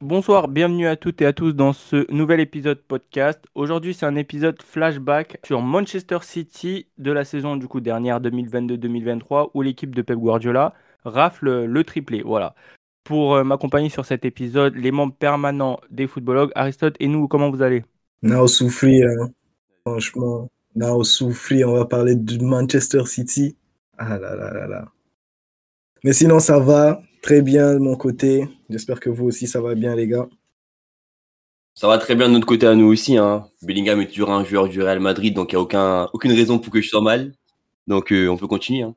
Bonsoir, bienvenue à toutes et à tous dans ce nouvel épisode podcast. Aujourd'hui, c'est un épisode flashback sur Manchester City de la saison du coup dernière 2022-2023 où l'équipe de Pep Guardiola rafle le triplé. Voilà. Pour euh, m'accompagner sur cet épisode, les membres permanents des footballogues, Aristote et nous, comment vous allez? Now souffrir, hein. franchement. Now souffrir, on va parler de Manchester City. Ah là là là là. Mais sinon, ça va très bien de mon côté. J'espère que vous aussi, ça va bien, les gars. Ça va très bien de notre côté à nous aussi. Hein. Bellingham est toujours un joueur du Real Madrid, donc il n'y a aucun, aucune raison pour que je sois mal. Donc euh, on peut continuer. Hein.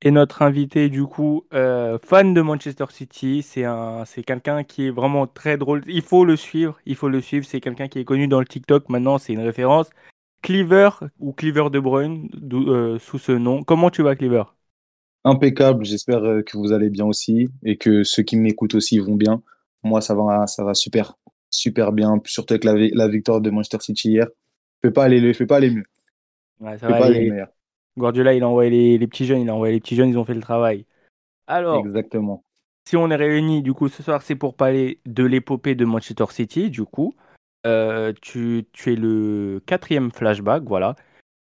Et notre invité, du coup, euh, fan de Manchester City, c'est un, c'est quelqu'un qui est vraiment très drôle. Il faut le suivre, il faut le suivre. C'est quelqu'un qui est connu dans le TikTok. Maintenant, c'est une référence. Cleaver ou Cleaver De Bruyne, euh, sous ce nom. Comment tu vas, Cleaver Impeccable. J'espère euh, que vous allez bien aussi et que ceux qui m'écoutent aussi vont bien. Moi, ça va, ça va super, super bien. Surtout avec la, la victoire de Manchester City hier. Je peux pas aller, je peux pas aller mieux. Ouais, ça va aller Guardiola, il a envoyé les, petits jeunes, il a envoyé les petits jeunes, ils ont fait le travail. Alors, exactement. Si on est réunis, du coup, ce soir, c'est pour parler de l'épopée de Manchester City, du coup. Euh, tu, tu, es le quatrième flashback, voilà.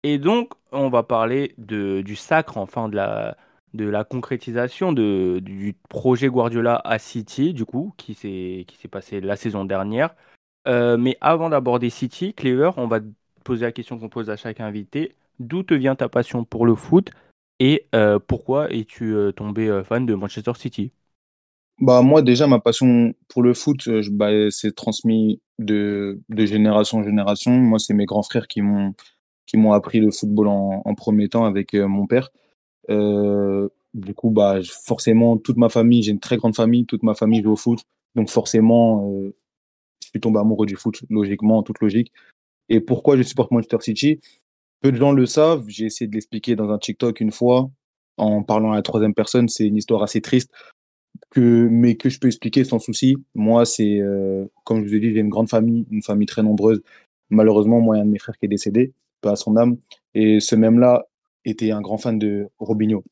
Et donc, on va parler de, du sacre, enfin, de la, de la concrétisation de, du projet Guardiola à City, du coup, qui s'est passé la saison dernière. Euh, mais avant d'aborder City, Clever, on va poser la question qu'on pose à chaque invité. D'où te vient ta passion pour le foot et euh, pourquoi es-tu euh, tombé fan de Manchester City? Bah, Moi, déjà, ma passion pour le foot, bah, c'est transmis de, génération en génération. Moi, c'est mes grands frères qui m'ont appris le football en, premier temps avec mon père. Euh, du coup, bah, forcément, toute ma famille, j'ai une très grande famille, toute ma famille joue au foot. Donc forcément, euh, je suis tombé amoureux du foot, logiquement, en toute logique. Et pourquoi je supporte Manchester City? Peu de gens le savent. J'ai essayé de l'expliquer dans un TikTok une fois, en parlant à la troisième personne. C'est une histoire assez triste, que, mais que je peux expliquer sans souci. Moi, c'est, euh, comme je vous ai dit, j'ai une grande famille, une famille très nombreuse. Malheureusement, moi, un de mes frères qui est décédé, pas à son âme. Et ce même-là était un grand fan de Robinho.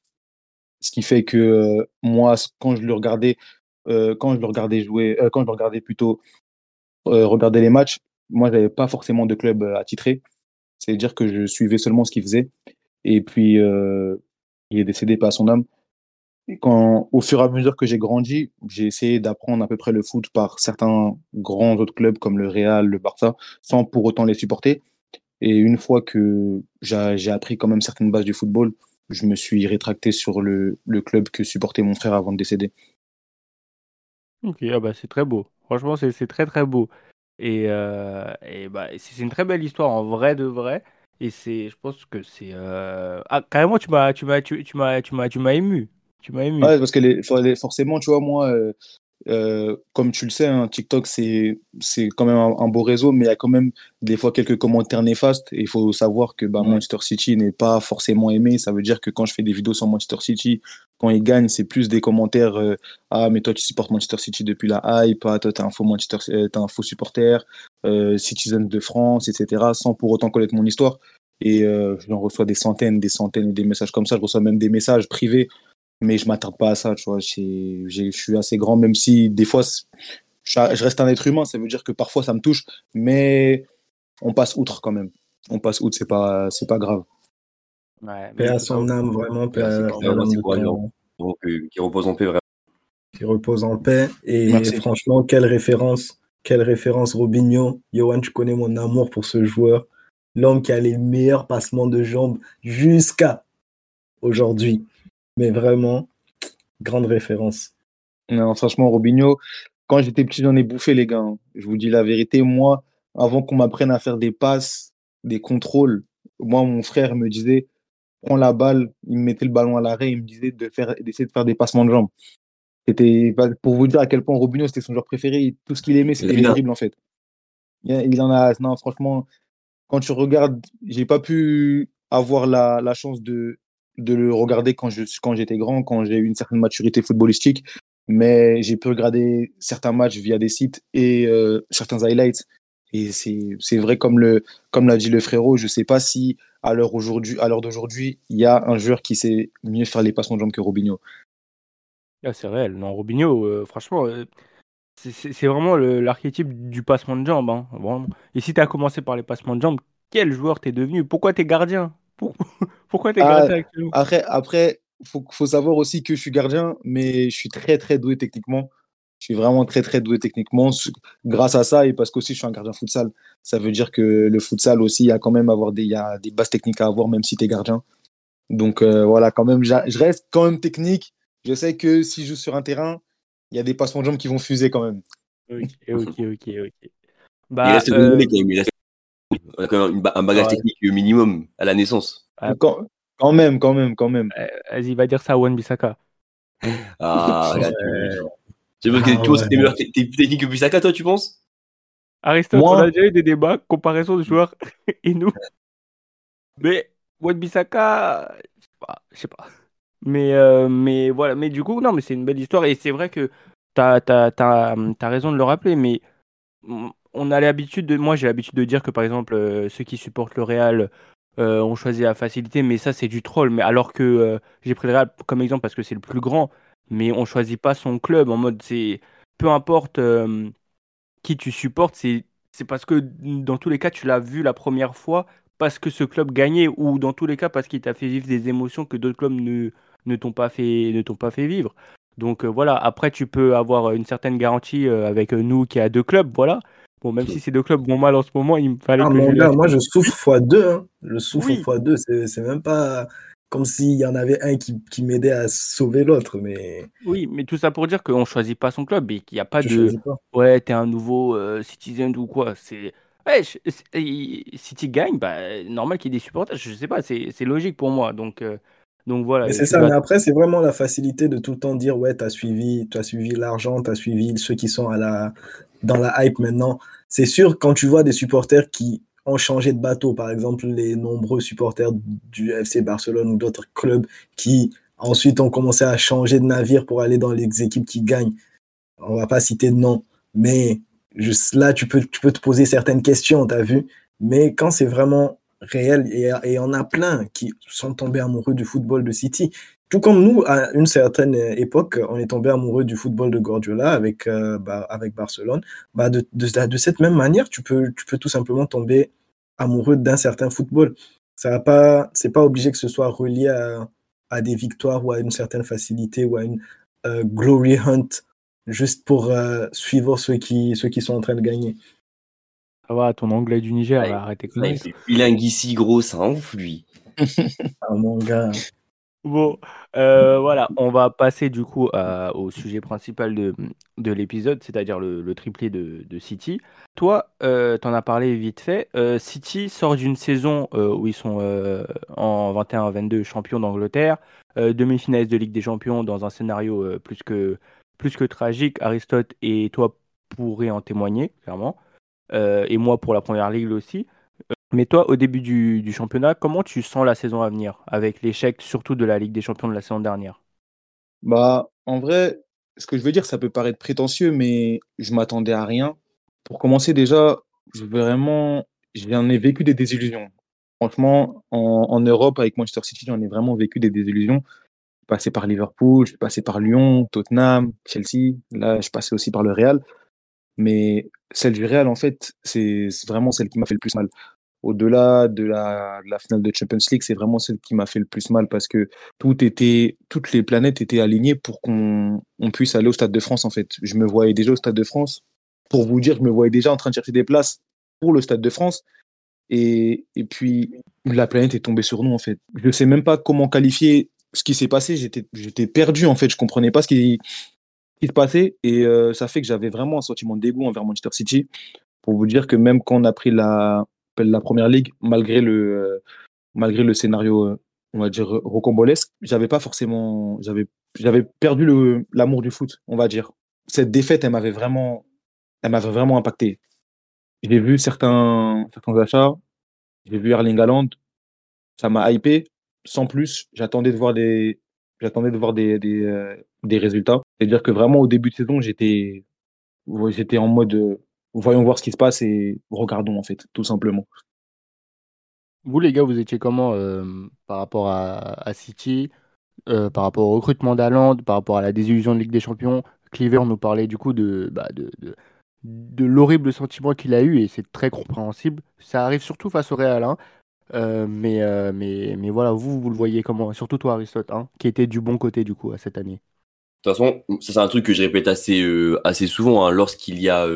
Ce qui fait que euh, moi, quand je le regardais, euh, quand je le regardais jouer, quand je le regardais plutôt regarder les matchs, moi, j'avais pas forcément de club attitré. C'est-à-dire que je suivais seulement ce qu'il faisait. Et puis, il est décédé pas à son âme. Et quand, au fur et à mesure que j'ai grandi, j'ai essayé d'apprendre à peu près le foot par certains grands autres clubs comme le Real, le Barça, sans pour autant les supporter. Et une fois que j'ai appris quand même certaines bases du football, je me suis rétracté sur le, le club que supportait mon frère avant de décéder. Ok, ah bah c'est très beau. Franchement, c'est très très beau. Et, euh, et bah, c'est une très belle histoire en vrai de vrai. Et c'est, je pense que c'est. Euh... Ah, carrément, tu m'as, tu m'as, tu, m'as, tu m'as, tu m'as ému. Tu m'as ému. Ouais, parce que forcément, tu vois, moi, euh, comme tu le sais, hein, TikTok, c'est quand même un, beau réseau, mais il y a quand même des fois quelques commentaires néfastes. Et il faut savoir que bah, Manchester City n'est pas forcément aimé. Ça veut dire que quand je fais des vidéos sur Manchester City, quand ils gagnent, c'est plus des commentaires euh, Ah, mais toi, tu supportes Manchester City depuis la hype. Ah, toi, t'es un faux, Manchester, euh, es un faux supporter. Citizen de France, etc. Sans pour autant connaître mon histoire. Et j'en reçois des centaines, des centaines des messages comme ça. Je reçois même des messages privés mais je m'attarde pas à ça, tu vois. Je suis assez grand, même si des fois, je reste un être humain, ça veut dire que parfois ça me touche, mais on passe outre quand même. On passe outre, c'est pas, c'est pas grave. Ouais, paix à son âme, vraiment, paix à qui repose en paix, vraiment. Qui repose en paix. Et franchement, quelle référence, quelle référence, Robinho. Johan, tu connais mon amour pour ce joueur. L'homme qui a les meilleurs passements de jambes jusqu'à aujourd'hui. Mais vraiment, grande référence. Non, franchement, Robinho, quand j'étais petit, j'en ai bouffé, les gars. Hein. Je vous dis la vérité, moi, avant qu'on m'apprenne à faire des passes, des contrôles, moi, mon frère me disait, prends la balle, il me mettait le ballon à l'arrêt, il me disait de faire, d'essayer de faire des passements de jambes. C'était pour vous dire à quel point Robinho, c'était son joueur préféré. Tout ce qu'il aimait, c'était terrible, en fait. Il en a, non, franchement, quand tu regardes, j'ai pas pu avoir la, la chance de, de le regarder quand je quand j'étais grand, quand j'ai eu une certaine maturité footballistique. Mais j'ai pu regarder certains matchs via des sites et euh, certains highlights. Et c'est vrai, comme l'a comme dit le frérot, je sais pas si à l'heure d'aujourd'hui, il y a un joueur qui sait mieux faire les passements de jambes que Robinho. Ah, c'est réel. Non, Robinho, euh, franchement, euh, c'est vraiment l'archétype du passement de jambes. Hein, Et si tu as commencé par les passements de jambes, quel joueur t'es devenu? Pourquoi t'es gardien? Pourquoi t'es ah, gardien Après, après faut, faut savoir aussi que je suis gardien, mais je suis très très doué techniquement. Je suis vraiment très très doué techniquement grâce à ça et parce qu'aussi je suis un gardien futsal. Ça veut dire que le futsal aussi, il y a quand même avoir des, il y a des bases techniques à avoir même si tu es gardien. Donc euh, voilà, quand même, je reste quand même technique. Je sais que si je joue sur un terrain, il y a des passements de jambes qui vont fuser quand même. Ok, ok, ok, ok. Bah, il reste euh... quand même, un bagage technique minimum à la naissance. Ah. Quand, quand, même, quand même, quand même. Euh, vas-y, va dire ça à Wan Bissaka. Ah, regarde. Tu penses que tu penses que t'es plus technique que Bissaka, toi, tu penses? Aristote, Moi... on a déjà eu des débats, comparaison de joueurs et nous. Mais Wan Bissaka, je sais pas. Mais, euh, mais voilà, mais du coup, non, mais c'est une belle histoire. Et c'est vrai que tu as, as, raison de le rappeler, mais on a l'habitude de. Moi, j'ai l'habitude de dire que par exemple, euh, ceux qui supportent le Real euh, ont choisi la facilité, mais ça, c'est du troll. Mais alors que j'ai pris le Real comme exemple parce que c'est le plus grand, mais on choisit pas son club en mode c'est. Peu importe qui tu supportes, c'est parce que dans tous les cas, tu l'as vu la première fois parce que ce club gagnait, ou dans tous les cas parce qu'il t'a fait vivre des émotions que d'autres clubs ne ne t'ont pas fait ne t'ont pas fait vivre. Donc euh, voilà, après tu peux avoir une certaine garantie euh, avec euh, nous qui a deux clubs, voilà. Bon, même si ces deux clubs vont mal en ce moment, il me fallait ah, que je moi je souffre fois deux, hein. je souffre fois deux, c'est même pas comme s'il y en avait un qui, qui m'aidait à sauver l'autre, mais... Oui, mais tout ça pour dire qu'on choisit pas son club et qu'il n'y a pas de... Ouais, t'es un nouveau citizen ou quoi, c'est... Ouais, si tu gagnes, bah, normal qu'il y ait des supporters, je sais pas, c'est logique pour moi, donc... Donc voilà. c'est ça, mais après, c'est vraiment la facilité de tout le temps dire ouais, tu as suivi, as suivi l'argent, tu as suivi ceux qui sont à la, dans la hype maintenant. C'est sûr, quand tu vois des supporters qui ont changé de bateau, par exemple, les nombreux supporters du FC Barcelone ou d'autres clubs qui ensuite ont commencé à changer de navire pour aller dans les équipes qui gagnent. On va pas citer de nom, mais juste là, tu peux, tu peux te poser certaines questions, tu as vu? Mais quand c'est vraiment réel et, et on a plein qui sont tombés amoureux du football de City. Tout comme nous, à une certaine époque, on est tombé amoureux du football de Guardiola avec, euh, avec Barcelone. Bah, de, de, cette même manière, tu peux, tu peux tout simplement tomber amoureux d'un certain football. Pas, c'est pas obligé que ce soit relié à, à, des victoires ou à une certaine facilité ou à une euh, glory hunt juste pour euh, suivre ceux qui, ceux qui sont en train de gagner. Ça va, ton anglais du Niger, ouais, arrêtez comme ça. Bilingue ici, gros, ça ouf, lui. ah, mon gars. Bon, euh, voilà, on va passer du coup au sujet principal de, de l'épisode, c'est-à-dire le, le, triplé de, de City. Toi, euh, tu en as parlé vite fait. Euh, City sort d'une saison euh, où ils sont euh, en 21-22 champions d'Angleterre, euh, demi-finaliste de Ligue des Champions dans un scénario plus, que, plus que tragique. Aristote et toi pourraient en témoigner, clairement. Euh, et moi pour la première ligue aussi. Euh, mais toi, au début du, championnat, comment tu sens la saison à venir avec l'échec surtout de la Ligue des Champions de la saison dernière? Bah, en vrai, ce que je veux dire, ça peut paraître prétentieux, mais je m'attendais à rien. Pour commencer, déjà, vraiment, j'en ai vécu des désillusions. Franchement, en, Europe, avec Manchester City, j'en ai vraiment vécu des désillusions. Je suis passé par Liverpool, je suis passé par Lyon, Tottenham, Chelsea. Là, je passais aussi par le Real. Mais celle du Real, en fait, c'est vraiment celle qui m'a fait le plus mal. Au-delà de la, finale de Champions League, c'est vraiment celle qui m'a fait le plus mal parce que tout était, toutes les planètes étaient alignées pour qu'on on puisse aller au Stade de France, en fait. Je me voyais déjà au Stade de France. Pour vous dire, je me voyais déjà en train de chercher des places pour le Stade de France. Et, et puis, la planète est tombée sur nous, en fait. Je ne sais même pas comment qualifier ce qui s'est passé. J'étais perdu, en fait. Je comprenais pas ce qui, qui se passait. Et euh, ça fait que j'avais vraiment un sentiment de dégoût envers Manchester City. Pour vous dire que même quand on a pris la, première ligue, malgré le, euh, malgré le scénario, euh, on va dire, rocambolesque, j'avais pas forcément. J'avais, j'avais perdu l'amour du foot, on va dire. Cette défaite, elle m'avait vraiment, elle m'avait vraiment impacté. J'ai vu certains, certains achats, j'ai vu Erling Haaland, ça m'a hypé. Sans plus, j'attendais de voir des, j'attendais de voir des, des résultats. C'est-à-dire que vraiment au début de saison, j'étais j'étais en mode voyons voir ce qui se passe et regardons en fait, tout simplement. Vous les gars, vous étiez comment par rapport à, City, par rapport au recrutement d'Aland, par rapport à la désillusion de Ligue des Champions? Cleaver nous parlait du coup de, bah, de, de, l'horrible sentiment qu'il a eu et c'est très compréhensible. Ça arrive surtout face au Real, hein. mais, mais, mais voilà, vous, vous le voyez comment? Surtout toi, Aristote, hein, qui était du bon côté du coup à cette année. De toute façon, ça c'est un truc que je répète assez, assez souvent. Hein. Lorsqu'il y a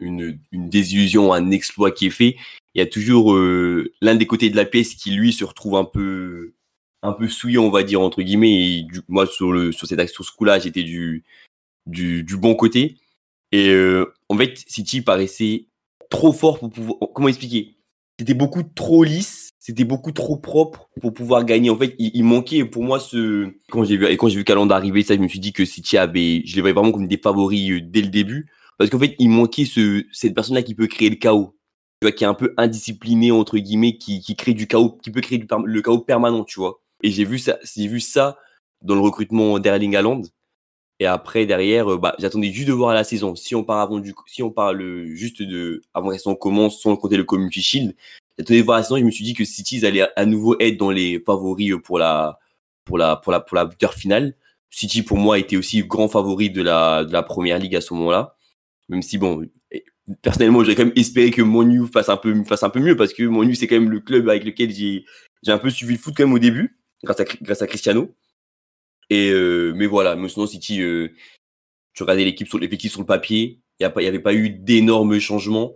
une, une, désillusion, un exploit qui est fait, il y a toujours l'un des côtés de la pièce qui lui se retrouve un peu un peu souillant, on va dire entre guillemets. Et moi sur le sur cette sur ce coup-là, j'étais du du, bon côté. Et euh, en fait, City paraissait trop fort pour pouvoir. Comment expliquer? C'était beaucoup trop lisse, c'était beaucoup trop propre pour pouvoir gagner. En fait, il, manquait pour moi ce. Quand j'ai vu et quand j'ai vu Calendar arriver, ça, je me suis dit que City avait. Je les voyais vraiment comme des favoris euh, dès le début, parce qu'en fait, il manquait ce cette personne-là qui peut créer le chaos. Tu vois, qui est un peu indiscipliné entre guillemets, qui, qui crée du chaos, qui peut créer le chaos permanent, tu vois. Et j'ai vu ça, j'ai vu ça dans le recrutement d'Erling Haaland. Et après, derrière, euh, bah, j'attendais juste de voir la saison. Si on part avant du, si on parle juste de, avant que on commence, sans compter le Community Shield, la saison. Je me suis dit que City allait à nouveau être dans les favoris pour la, pour la, pour la, pour la victoire finale. City, pour moi, était aussi grand favori de la, de la première ligue à ce moment-là. Même si, bon, personnellement, j'aurais quand même espéré que Monu fasse un peu, fasse un peu mieux parce que Monu, c'est quand même le club avec lequel j'ai, j'ai un peu suivi le foot quand même au début, grâce à, grâce à Cristiano. Et euh, mais voilà, mais sinon City, euh, tu regardais l'équipe sur l'effectif sur le papier, il n'y avait pas eu d'énormes changements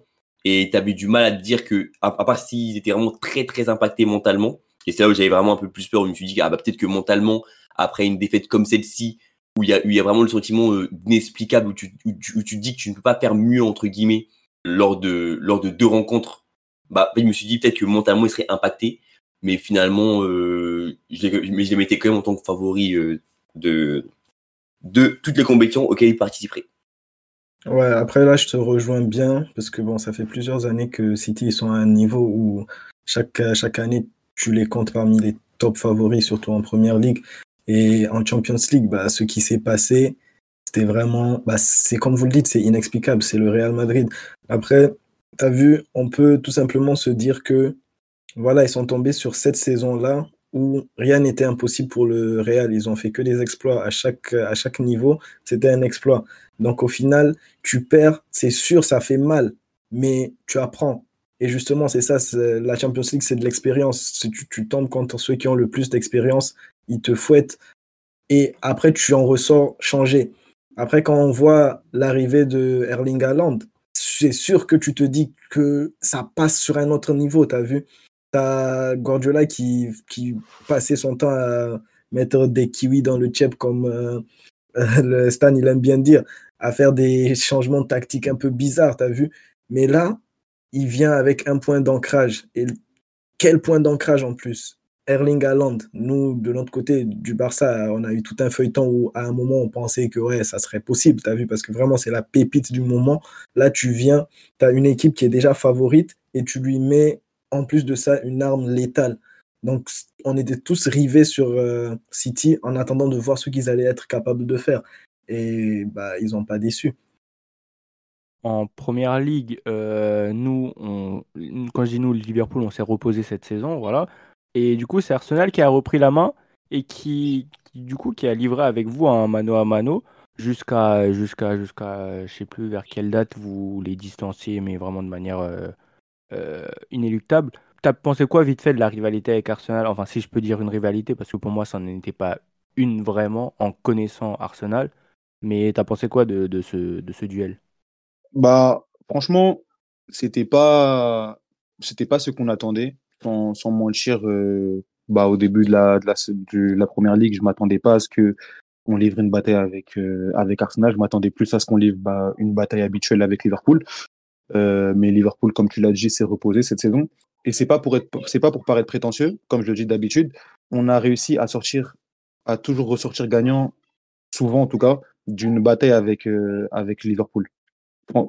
et tu avais du mal à te dire que à, part s'ils étaient vraiment très très impactés mentalement. Et c'est là où j'avais vraiment un peu plus peur. Où je me suis dit ah bah peut-être que mentalement après une défaite comme celle-ci où il y a, y a vraiment le sentiment euh, inexplicable où tu, où tu, te dis que tu ne peux pas faire mieux entre guillemets lors de lors de deux rencontres. Bah je me suis dit peut-être que mentalement il serait impacté mais finalement, euh, je, les, mettais quand même en tant que favori euh, de, de toutes les compétitions auxquelles ils participeraient. Ouais, après là, je te rejoins bien, parce que bon, ça fait plusieurs années que City ils sont à un niveau où chaque, chaque année, tu les comptes parmi les top favoris, surtout en Première Ligue. Et en Champions League, bah, ce qui s'est passé, c'était vraiment, bah, c'est comme vous le dites, c'est inexplicable, c'est le Real Madrid. Après, tu as vu, on peut tout simplement se dire que voilà, ils sont tombés sur cette saison-là où rien n'était impossible pour le Real. Ils ont fait que des exploits à chaque, à chaque niveau. C'était un exploit. Donc au final, tu perds, c'est sûr, ça fait mal, mais tu apprends. Et justement, c'est ça, la Champions League, c'est de l'expérience. Tu, tu tombes contre ceux qui ont le plus d'expérience, ils te fouettent. Et après, tu en ressors changé. Après, quand on voit l'arrivée de Erling Haaland, c'est sûr que tu te dis que ça passe sur un autre niveau, tu as vu? T'as Guardiola qui, qui passait son temps à mettre des kiwis dans le chip, comme euh, le Stan il aime bien dire, à faire des changements tactiques un peu bizarres, t'as vu Mais là, il vient avec un point d'ancrage. Et quel point d'ancrage en plus? Erling Haaland, nous, de l'autre côté du Barça, on a eu tout un feuilleton où, à un moment, on pensait que ouais, ça serait possible, tu as vu, parce que vraiment, c'est la pépite du moment. Là, tu viens, tu as une équipe qui est déjà favorite et tu lui mets en plus de ça, une arme létale. Donc, on était tous rivés sur euh, City en attendant de voir ce qu'ils allaient être capables de faire. Et bah, ils n'ont pas déçu. En première ligue, euh, nous, quand je dis nous, Liverpool, on s'est reposé cette saison, voilà. Et du coup, c'est Arsenal qui a repris la main et qui, du coup, qui a livré avec vous un mano à mano jusqu'à, jusqu'à, jusqu'à, je sais plus vers quelle date vous les distanciez, mais vraiment de manière euh, inéluctable. T'as pensé quoi vite fait de la rivalité avec Arsenal? Enfin, si je peux dire une rivalité, parce que pour moi, ça n'était pas une vraiment en connaissant Arsenal. Mais t'as pensé quoi de, ce, duel? Bah, franchement, c'était pas, c'était pas ce qu'on attendait. Sans, sans mentir, euh, bah, au début de la, de la, de la première ligue, je m'attendais pas à ce que on livre une bataille avec, euh, avec Arsenal. Je m'attendais plus à ce qu'on livre bah, une bataille habituelle avec Liverpool. Euh, mais Liverpool, comme tu l'as dit, s'est reposé cette saison. Et c'est pas pour c'est pas pour paraître prétentieux, comme je le dis d'habitude. On a réussi à sortir, à toujours ressortir gagnant, souvent en tout cas, d'une bataille avec euh, avec Liverpool.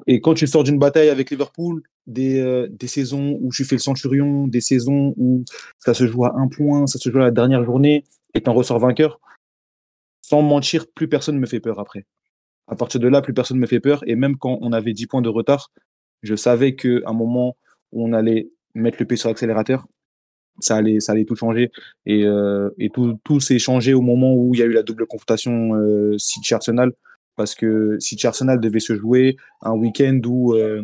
Et quand tu sors d'une bataille avec Liverpool, des, euh, des saisons où tu fais le centurion, des saisons où ça se joue à un point, ça se joue à la dernière journée, et tu en ressors vainqueur, sans mentir, plus personne ne me fait peur après. À partir de là, plus personne ne me fait peur. Et même quand on avait 10 points de retard, Je savais qu'à un moment où on allait mettre le pied sur l'accélérateur, ça allait, tout changer. Et, euh, tout, s'est changé au moment où il y a eu la double confrontation euh, City-Arsenal. Parce que City-Arsenal devait se jouer un week-end où euh,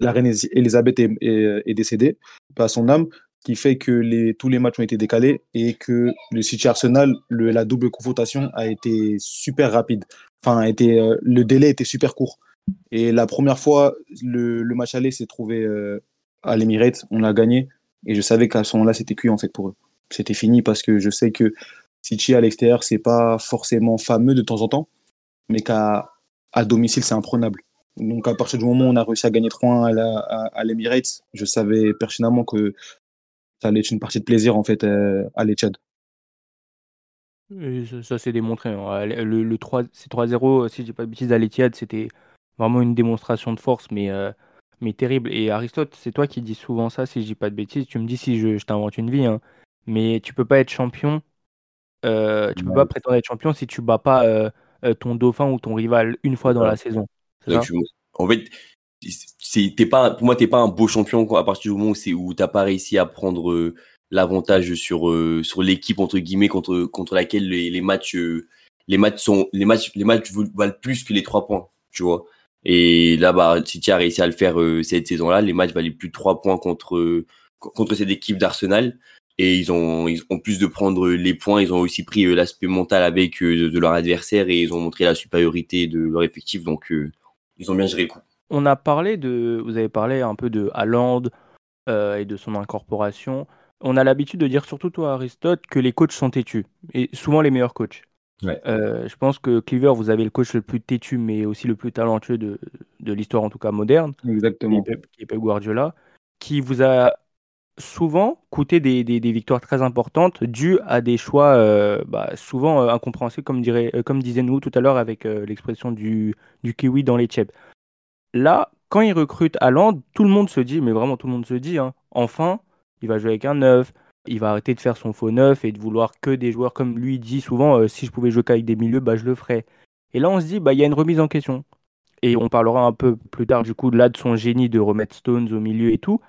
la reine Elisabeth est, décédée, pas son âme, qui fait que tous les matchs ont été décalés et que le City-Arsenal, la double confrontation a été super rapide. Enfin, euh, le délai était super court. Et la première fois, le, le match aller s'est trouvé euh, à l'Emirates, on l'a gagné. Et je savais qu'à ce moment-là, c'était cuit en fait pour eux. C'était fini parce que je sais que City à l'extérieur, c'est pas forcément fameux de temps en temps, mais qu'à à domicile, c'est imprenable. Donc à partir du moment où on a réussi à gagner 3-1 à l'Emirates, je savais pertinemment que ça allait être une partie de plaisir en fait euh, à l'Etchad. Ça, s'est démontré. Hein. Le, le 3, c'est 3-0, si je dis pas de bêtises, à l'Etihad, c'était vraiment une démonstration de force, mais euh, mais terrible. Et Aristote, c'est toi qui dis souvent ça, si je dis pas de bêtises. Tu me dis si je, t'invente une vie, hein. mais tu peux pas être champion. Euh, tu peux pas prétendre être champion si tu bats pas euh, ton dauphin ou ton rival une fois dans la saison. en fait, c'est pas pour moi t'es pas un beau champion à partir du moment où t'as pas réussi à prendre l'avantage sur sur l'équipe entre guillemets contre contre laquelle les, les matchs les matchs sont les matchs les matchs valent plus que les trois points tu vois et là, bah, City a réussi à le faire euh, cette saison-là. Les matchs valaient plus de 3 points contre, contre cette équipe d'Arsenal. Et ils ont, plus de prendre les points, ils ont aussi pris euh, l'aspect mental avec euh, de leur adversaire et ils ont montré la supériorité de leur effectif. Donc, ils ont bien géré le coup. On a parlé de, vous avez parlé un peu de Haaland et de son incorporation. On a l'habitude de dire, surtout toi Aristote, que les coachs sont têtus. Et souvent les meilleurs coachs. Euh, je pense que Cleaver, vous avez le coach le plus têtu, mais aussi le plus talentueux de, de l'histoire, en tout cas moderne. Exactement. Qui est, Pep, Guardiola, qui vous a souvent coûté des, des, des, victoires très importantes dues à des choix euh, bah, souvent euh, incompréhensibles, comme, dirait, comme disait nous tout à l'heure avec l'expression du, du kiwi dans les chips. Là, quand il recrute Haaland, tout le monde se dit, mais vraiment tout le monde se dit, hein, enfin, il va jouer avec un neuf, il va arrêter de faire son faux neuf et de vouloir que des joueurs comme lui dit souvent euh, si je pouvais jouer qu'avec des milieux, bah, je le ferais. Et là, on se dit, bah, il y a une remise en question. Et on parlera un peu plus tard, du coup, là, de son génie de remettre Stones au milieu et tout.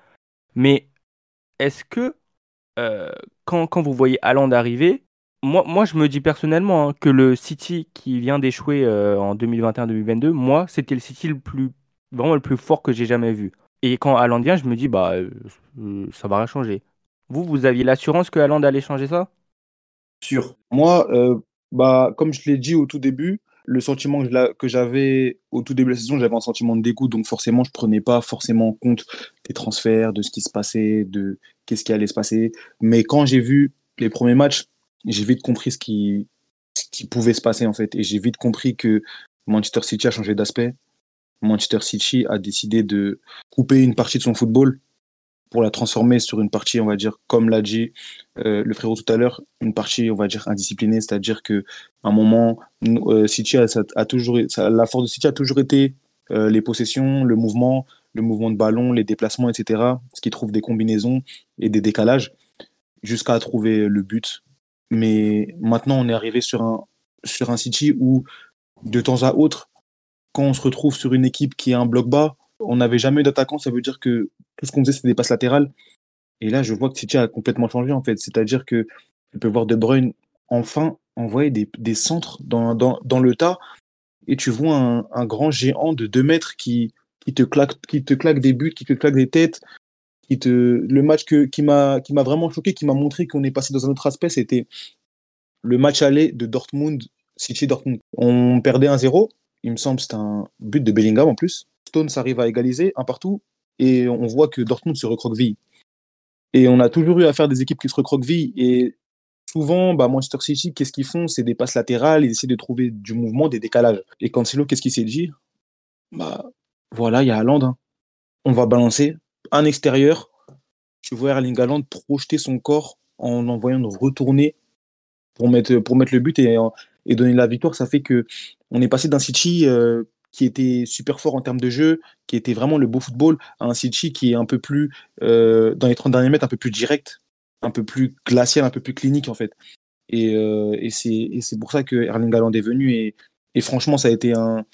Mais est-ce que, euh, quand, quand, vous voyez Haaland arriver, moi, moi, je me dis personnellement hein, que le City qui vient d'échouer euh, en 2021-2022, moi, c'était le City le plus, vraiment le plus fort que j'ai jamais vu. Et quand Haaland vient, je me dis, bah, ça va rien changer. Vous, vous aviez l'assurance que Haaland allait changer ça? Sûr. Moi, euh, bah, comme je l'ai dit au tout début, le sentiment que j'avais au tout début de la saison, j'avais un sentiment de dégoût, donc forcément, je prenais pas forcément compte des transferts, de ce qui se passait, de qu'est-ce qui allait se passer. Mais quand j'ai vu les premiers matchs, j'ai vite compris ce qui, ce qui pouvait se passer en fait, et j'ai vite compris que Manchester City a changé d'aspect. Manchester City a décidé de couper une partie de son football pour la transformer sur une partie, on va dire, comme l'a dit euh, le frérot tout à l'heure, une partie, on va dire, indisciplinée, c'est-à-dire que un moment, euh, City a, toujours, la force de City a toujours été euh, les possessions, le mouvement, le mouvement de ballon, les déplacements, etc. Ce qui trouve des combinaisons et des décalages jusqu'à trouver le but. Mais maintenant, on est arrivé sur un, sur un City où, de temps à autre, quand on se retrouve sur une équipe qui est un bloc bas, on n'avait jamais eu d'attaquant, ça veut dire que tout ce qu'on faisait, c'était des passes latérales. Et là, je vois que City a complètement changé, en fait. C'est-à-dire que tu peux voir De Bruyne enfin envoyer des, centres dans, dans, le tas et tu vois un, grand géant de 2 mètres qui, te claque, qui te claque des buts, qui te claque des têtes. Qui. Le match que, qui m'a vraiment choqué, qui m'a montré qu'on est passé dans un autre aspect, c'était le match aller de Dortmund, City-Dortmund. On perdait 1-0. Il me semble c'était un but de Bellingham en plus. Stones arrive à égaliser un partout et on voit que Dortmund se recroqueville. Et on a toujours eu à faire des équipes qui se recroquevillent. Et souvent, bah, Manchester City, qu'est-ce qu'ils font? C'est des passes latérales, ils essaient de trouver du mouvement, des décalages. Et Cancelo, qu'est-ce qu'il s'est dit Bah voilà, il y a Haaland. Hein. On va balancer un extérieur. Tu vois Erling Haaland projeter son corps en envoyant nous retourner pour mettre, pour mettre le but et, et donner la victoire. Ça fait que on est passé d'un City euh, qui était super fort en termes de jeu, qui était vraiment le beau football, à un City qui est un peu plus, euh, dans les 30 derniers mètres, un peu plus direct, un peu plus glacial, un peu plus clinique en fait. Et, euh, c'est pour ça que Erling Haaland est venu et, franchement, ça a été un,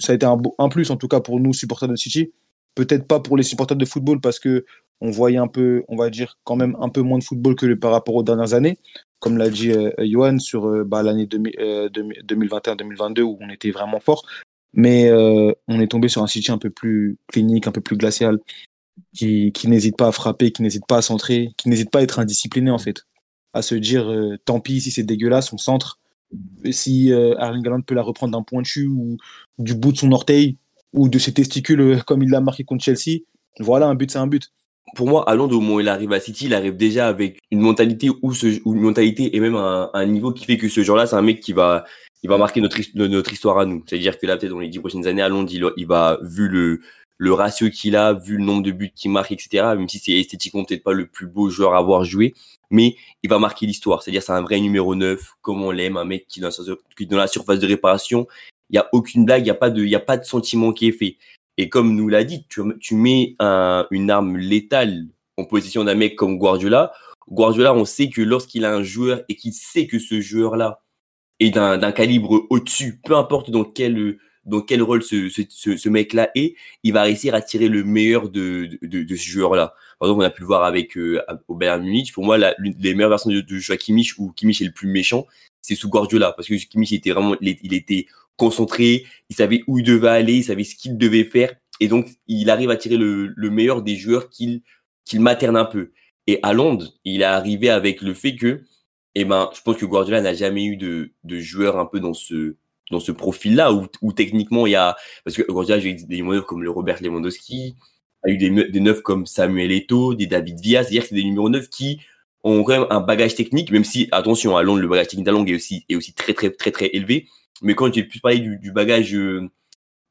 ça a été un, plus en tout cas pour nous supporters de City Peut-être pas pour les supporters de football parce que on voyait un peu, on va dire quand même un peu moins de football que par rapport aux dernières années, comme l'a dit euh, Johan sur bah, l'année 2021-2022 où on était vraiment fort. Mais on est tombé sur un City un peu plus clinique, un peu plus glacial, qui, qui n'hésite pas à frapper, qui n'hésite pas à centrer, qui n'hésite pas à être indiscipliné en fait, à se dire tant pis si c'est dégueulasse, on centre, si euh, Erling Haaland peut la reprendre d'un point de ou du bout de son orteil ou de ses testicules euh, comme il l'a marqué contre Chelsea, voilà, un but, c'est un but. Pour moi, Haaland, au moment où il arrive à City, il arrive déjà avec une mentalité ou, une mentalité et même un, niveau qui fait que ce genre-là, c'est un mec qui va, il va marquer notre, notre histoire à nous. C'est-à-dire que là, peut-être dans les dix prochaines années, Haaland, il, il va, vu le, le ratio qu'il a, vu le nombre de buts qu'il marque, etc., même si c'est esthétiquement peut-être pas le plus beau joueur à avoir joué, mais il va marquer l'histoire. C'est-à-dire c'est un vrai numéro 9, comme on l'aime, un mec qui dans, dans la surface de réparation, il n'y a aucune blague, il n'y a, pas de, y a pas de sentiment qui est fait. Et comme nous l'a dit, tu, mets un, une arme létale en position d'un mec comme Guardiola. Guardiola, on sait que lorsqu'il a un joueur et qu'il sait que ce joueur-là est d'un calibre au-dessus, peu importe dans quel dans quel rôle ce, ce, ce, mec-là est, il va réussir à tirer le meilleur de, de, de ce joueur-là. Par exemple, on a pu le voir avec euh, au Bayern Munich. Pour moi, la, les meilleures versions de, de joueur Kimmich, où Kimmich est le plus méchant, c'est sous Guardiola. Parce que Kimmich était vraiment, il, était concentré, il savait où il devait aller, il savait ce qu'il devait faire. Et donc, il arrive à tirer le, le meilleur des joueurs qu'il qu'il materne un peu. Et à Londres, il est arrivé avec le fait que, eh ben, je pense que Guardiola n'a jamais eu de, de joueur un peu dans ce, dans ce profil-là où, où, techniquement il y a parce que Guardiola a eu des numéros comme le Robert Lewandowski, a eu des, des neufs comme Samuel Eto'o, des David Villa, c'est-à-dire que c'est des numéros neufs qui ont quand même un bagage technique, même si attention à Londres le bagage technique d'Along est aussi est aussi très très très très élevé. Mais quand j'ai plus parlé du, du bagage euh,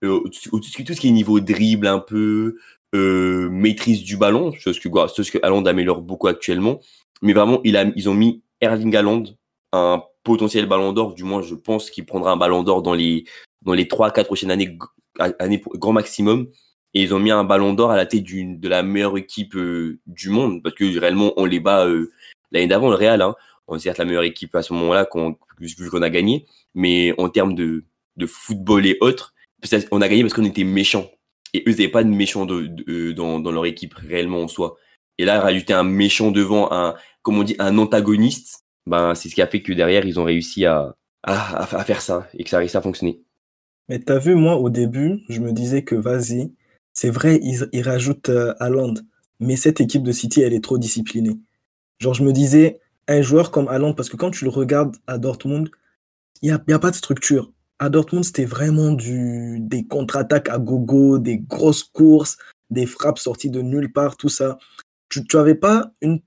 euh, tout ce qui est niveau dribble un peu, euh, maîtrise du ballon, chose que chose que Haaland améliore beaucoup actuellement. Mais vraiment, il a, ils ont mis Erling Haaland, un potentiel ballon d'or, du moins je pense qu'il prendra un ballon d'or dans les dans les 3 4 prochaines années grand maximum. Et ils ont mis un ballon d'or à la tête de la meilleure équipe euh, du monde parce que réellement on les bat euh, l'année d'avant le Real hein. on est certes la meilleure équipe à ce moment-là qu'on vu qu'on a gagné mais en termes de football et autres on a gagné parce qu'on était méchants. Et eux ils n'avaient pas de méchants euh, dans, dans leur équipe réellement en soi et là rajouter un méchant devant un comme on dit un antagoniste ben, c'est ce qui a fait que derrière, ils ont réussi à, à, faire ça et que ça a réussi à fonctionner. Mais t'as vu, moi, au début, je me disais que vas-y, c'est vrai, ils, rajoutent euh, mais cette équipe de City, elle est trop disciplinée. Genre, je me disais, un joueur comme Haaland, parce que quand tu le regardes à Dortmund, il n'y a, y a pas de structure. À Dortmund, c'était vraiment du, des contre-attaques à gogo, des grosses courses, des frappes sorties de nulle part, tout ça. Tu n'avais pas une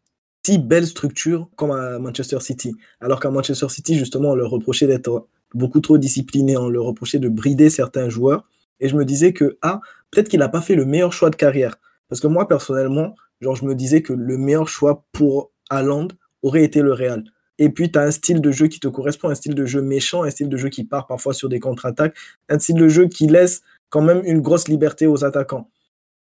belle structure comme à Manchester City. Alors qu'à Manchester City, justement, on leur reprochait d'être beaucoup trop discipliné, on leur reprochait de brider certains joueurs. Et je me disais que, ah, peut-être qu'il n'a pas fait le meilleur choix de carrière. Parce que moi, personnellement, genre, je me disais que le meilleur choix pour Haaland aurait été le Real. Et puis, tu as un style de jeu qui te correspond, un style de jeu méchant, un style de jeu qui part parfois sur des contre-attaques, un style de jeu qui laisse quand même une grosse liberté aux attaquants.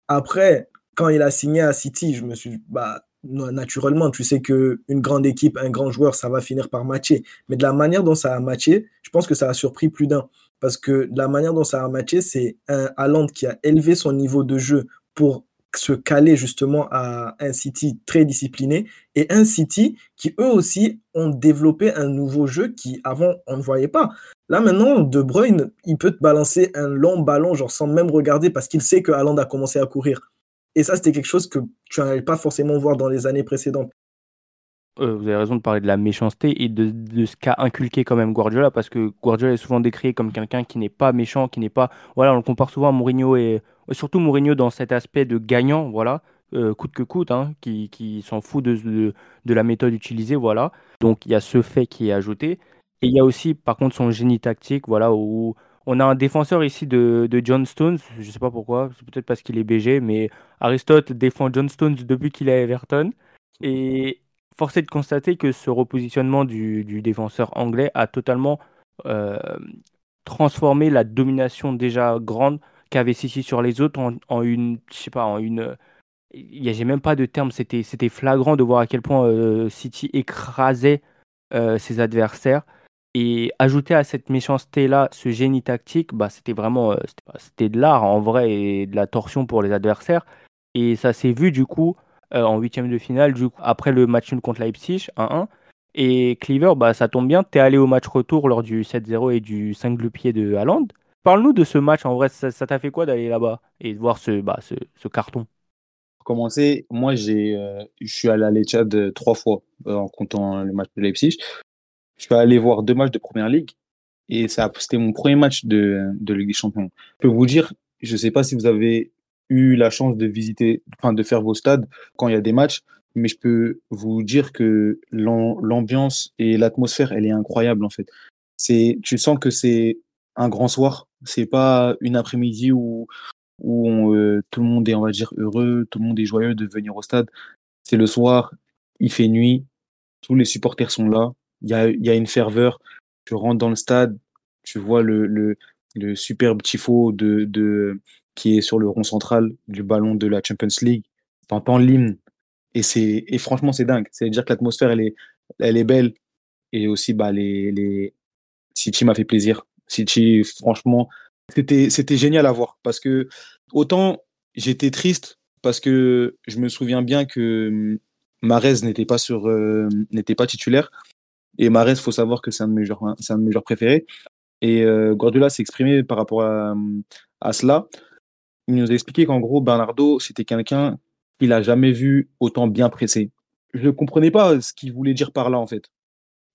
Après, quand il a signé à City, je me suis bah, naturellement, tu sais que une grande équipe, un grand joueur, ça va finir par matcher. Mais de la manière dont ça a matché, je pense que ça a surpris plus d'un. Parce que de la manière dont ça a matché, c'est un Haaland qui a élevé son niveau de jeu pour se caler justement à un City très discipliné et un City qui eux aussi ont développé un nouveau jeu qui avant on ne voyait pas. Là maintenant, De Bruyne, il peut te balancer un long ballon genre sans même regarder parce qu'il sait que Haaland a commencé à courir. Et ça, c'était quelque chose que tu n'allais pas forcément voir dans les années précédentes. Euh, vous avez raison de parler de la méchanceté et de, ce qu'a inculqué quand même Guardiola, parce que Guardiola est souvent décrit comme quelqu'un qui n'est pas méchant, qui n'est pas. Voilà, on le compare souvent à Mourinho et surtout Mourinho dans cet aspect de gagnant, voilà, euh, coûte que coûte, hein, qui, s'en fout de, la méthode utilisée, voilà. Donc il y a ce fait qui est ajouté. Et il y a aussi, par contre, son génie tactique, voilà, où on a un défenseur ici de, John Stones, je ne sais pas pourquoi, c'est peut-être parce qu'il est BG, mais Aristote défend John Stones depuis qu'il est à Everton. Et force est de constater que ce repositionnement du, défenseur anglais a totalement euh, transformé la domination déjà grande qu'avait City sur les autres en, une, je sais pas, en une. J'ai même pas de terme, c'était flagrant de voir à quel point euh, City écrasait euh, ses adversaires. Et ajouter à cette méchanceté-là ce génie tactique, bah, c'était vraiment c'était de l'art en vrai et de la torsion pour les adversaires. Et ça s'est vu du coup en huitième de finale, après le match nul contre Leipzig, 1-1. Et Cleaver, bah, ça tombe bien, tu es allé au match retour lors du 7-0 et du 5 de pied de Haaland. Parle-nous de ce match, en vrai, ça t'a fait quoi d'aller là-bas et de voir ce, bah, ce, carton? Pour commencer, moi, j'ai, euh, je suis allé à l'Etchad euh, trois fois euh, en comptant le match de Leipzig. Je suis allé voir deux matchs de Première Ligue et c'était mon premier match de, de Ligue des Champions. Je peux vous dire, je ne sais pas si vous avez eu la chance de visiter, enfin de faire vos stades quand il y a des matchs, mais je peux vous dire que l'ambiance et l'atmosphère, elle est incroyable en fait. C'est, tu sens que c'est un grand soir. C'est pas une après-midi où où euh, tout le monde est, on va dire, heureux, tout le monde est joyeux de venir au stade. C'est le soir, il fait nuit, tous les supporters sont là. Il y a, y a une ferveur. Tu rentres dans le stade, tu vois le, le, le superbe tifo de, de, qui est sur le rond central du ballon de la Champions League. T'entends l'hymne et et franchement c'est dingue. C'est à dire que l'atmosphère elle est elle est belle et aussi bah les les City m'a fait plaisir. City franchement c'était génial à voir parce que autant j'étais triste parce que je me souviens bien que hum, Marez n'était pas euh, n'était pas titulaire et Marez faut savoir que c'est un de mes joueurs de préférés et euh, Guardiola s'est exprimé par rapport à, cela. Il nous a expliqué qu'en gros Bernardo c'était quelqu'un il a jamais vu autant bien pressé. Je ne comprenais pas ce qu'il voulait dire par là, en fait.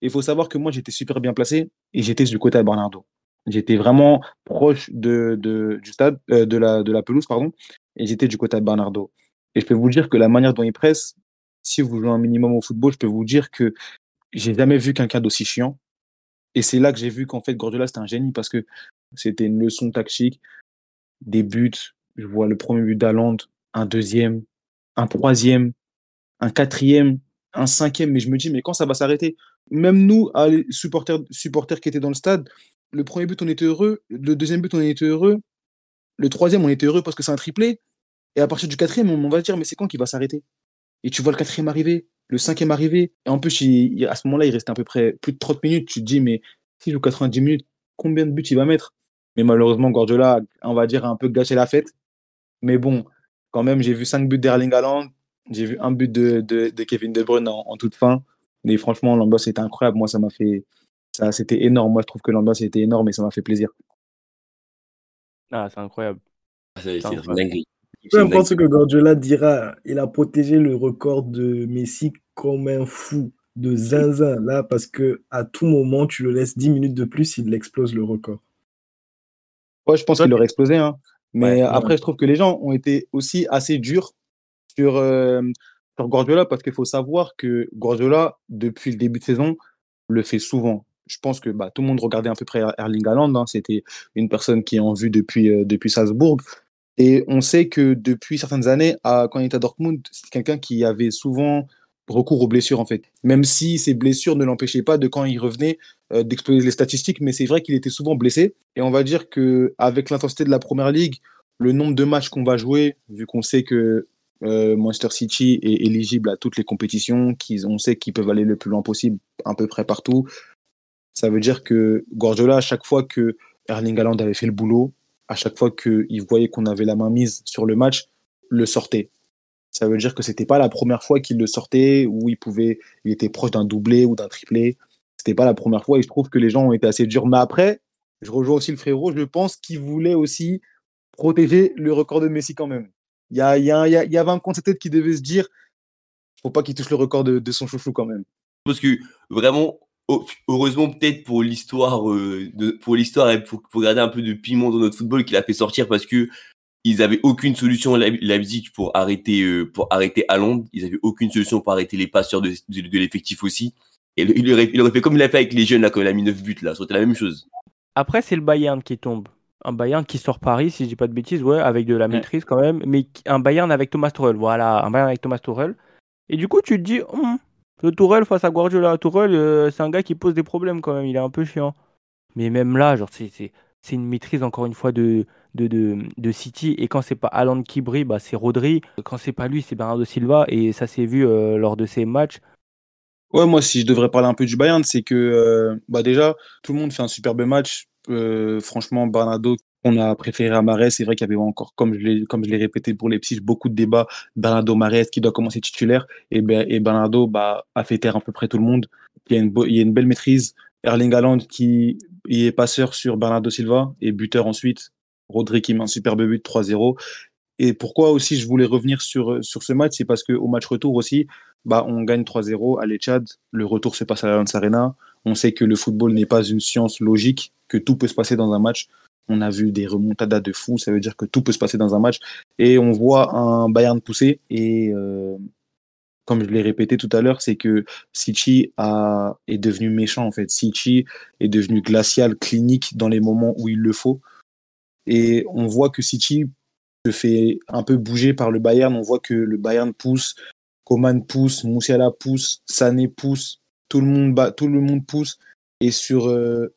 Il faut savoir que moi, j'étais super bien placé et j'étais du côté de Bernardo. J'étais vraiment proche de, du stade, euh, de, la, de la pelouse, pardon, et j'étais du côté de Bernardo. Et je peux vous dire que la manière dont il presse, si vous jouez un minimum au football, je peux vous dire que j'ai jamais vu quelqu'un d'aussi chiant. Et c'est là que j'ai vu qu'en fait, Guardiola, c'était un génie parce que c'était une leçon tactique, des buts. Je vois le premier but d'Aland, un deuxième, un troisième, un quatrième, un cinquième, mais je me dis, mais quand ça va s'arrêter? Même nous, supporters, supporters qui étaient dans le stade, le premier but, on était heureux, le deuxième but, on était heureux, le troisième, on était heureux parce que c'est un triplé, et à partir du quatrième, on va dire, mais c'est quand qu'il va s'arrêter? Et tu vois le quatrième arriver, le cinquième arriver, et en plus, à ce moment-là, il restait à peu près plus de 30 minutes, tu te dis, mais si joue 90 minutes, combien de buts il va mettre? Mais malheureusement, Guardiola, on va dire, a un peu gâché la fête. Mais bon, quand même, j'ai vu 5 buts d'Erling Haaland, j'ai vu un but de, de, Kevin De Bruyne en, toute fin. Mais franchement, l'ambiance était incroyable. Moi, ça m'a fait. Ça, c'était énorme. Moi, je trouve que l'ambiance était énorme et ça m'a fait plaisir. Ah, c'est incroyable. Ah, c'est dingue. Peu importe ce que Guardiola dira, il a protégé le record de Messi comme un fou de zinzin là parce que à tout moment tu le laisses 10 minutes de plus, il explose le record. Ouais, je pense qu'il aurait explosé. Hein. Mais après, je trouve que les gens ont été aussi assez durs sur, euh, sur Guardiola parce qu'il faut savoir que Guardiola, depuis le début de saison, le fait souvent. Je pense que bah, tout le monde regardait à peu près Erling Haaland. Hein. C'était une personne qui est en vue depuis, euh, depuis Salzbourg. Et on sait que depuis certaines années, à, quand il était à Dortmund, c'est quelqu'un qui avait souvent recours aux blessures en fait. Même si ces blessures ne l'empêchaient pas de quand il revenait euh, d'exploser les statistiques, mais c'est vrai qu'il était souvent blessé. Et on va dire que avec l'intensité de la première ligue, le nombre de matchs qu'on va jouer, vu qu'on sait que euh, Manchester City est éligible à toutes les compétitions, qu'ils on sait qu'ils peuvent aller le plus loin possible à peu près partout. Ça veut dire que Guardiola, à chaque fois que Erling Haaland avait fait le boulot, à chaque fois qu'il voyait qu'on avait la main mise sur le match, le sortait. Ça veut dire que c'était pas la première fois qu'il le sortait où il pouvait, il était proche d'un doublé ou d'un triplé. C'était pas la première fois et je trouve que les gens ont été assez durs. Mais après, je rejoins aussi le frérot. Je pense qu'il voulait aussi protéger le record de Messi quand même. Il y, a, il y, a, il y avait un compte tête qui devait se dire, faut pas qu'il touche le record de, son chouchou quand même. Parce que vraiment, heureusement peut-être pour l'histoire, euh, pour l'histoire et pour, pour garder un peu de piment dans notre football qu'il a fait sortir parce que ils avaient aucune solution Leipzig pour arrêter euh, pour arrêter Londres. Ils avaient aucune solution pour arrêter les passeurs de, de, l'effectif aussi. Et il aurait, il aurait, fait comme il a fait avec les jeunes là quand il a mis 9 buts là. C'était la même chose. Après c'est le Bayern qui tombe. Un Bayern qui sort Paris, si je dis pas de bêtises, ouais, avec de la maîtrise quand même, mais un Bayern avec Thomas Tuchel, voilà, un Bayern avec Thomas Tuchel. Et du coup, tu te dis, hum, le Tourelle face à Guardiola, Tourelle, euh, c'est un gars qui pose des problèmes quand même, il est un peu chiant. Mais même là, genre, c'est une maîtrise encore une fois de, de, de, City. Et quand c'est pas Alan qui brille, bah, c'est Rodri. Quand c'est pas lui, c'est Bernardo Silva. Et ça s'est vu euh, lors de ces matchs. Ouais, moi, si je devrais parler un peu du Bayern, c'est que euh, bah déjà, tout le monde fait un superbe match. Franchement, Bernardo, on a préféré à Mares. C'est vrai qu'il y avait encore, comme je l'ai, répété pour les petits, beaucoup de débats. Bernardo Mares qui doit commencer titulaire. Et, ben, et Bernardo bah, a fait taire à peu près tout le monde. Il y a une, belle maîtrise. Erling Haaland qui est passeur sur Bernardo Silva et buteur ensuite. Rodri qui met un superbe but 3-0. Et pourquoi aussi je voulais revenir sur, ce match, c'est parce qu'au match retour aussi, bah, on gagne 3-0 à l'Etchad. Le retour se passe à la Arena. On sait que le football n'est pas une science logique, que tout peut se passer dans un match. On a vu des remontadas de fou, ça veut dire que tout peut se passer dans un match. Et on voit un Bayern pousser. Et euh, comme je l'ai répété tout à l'heure, c'est que Sichi a, est devenu méchant en fait. Sichi est devenu glacial, clinique dans les moments où il le faut. Et on voit que Sichi se fait un peu bouger par le Bayern. On voit que le Bayern pousse, Coman pousse, Moussiala pousse, Sané pousse, tout le monde, tout le monde pousse. Et sur euh,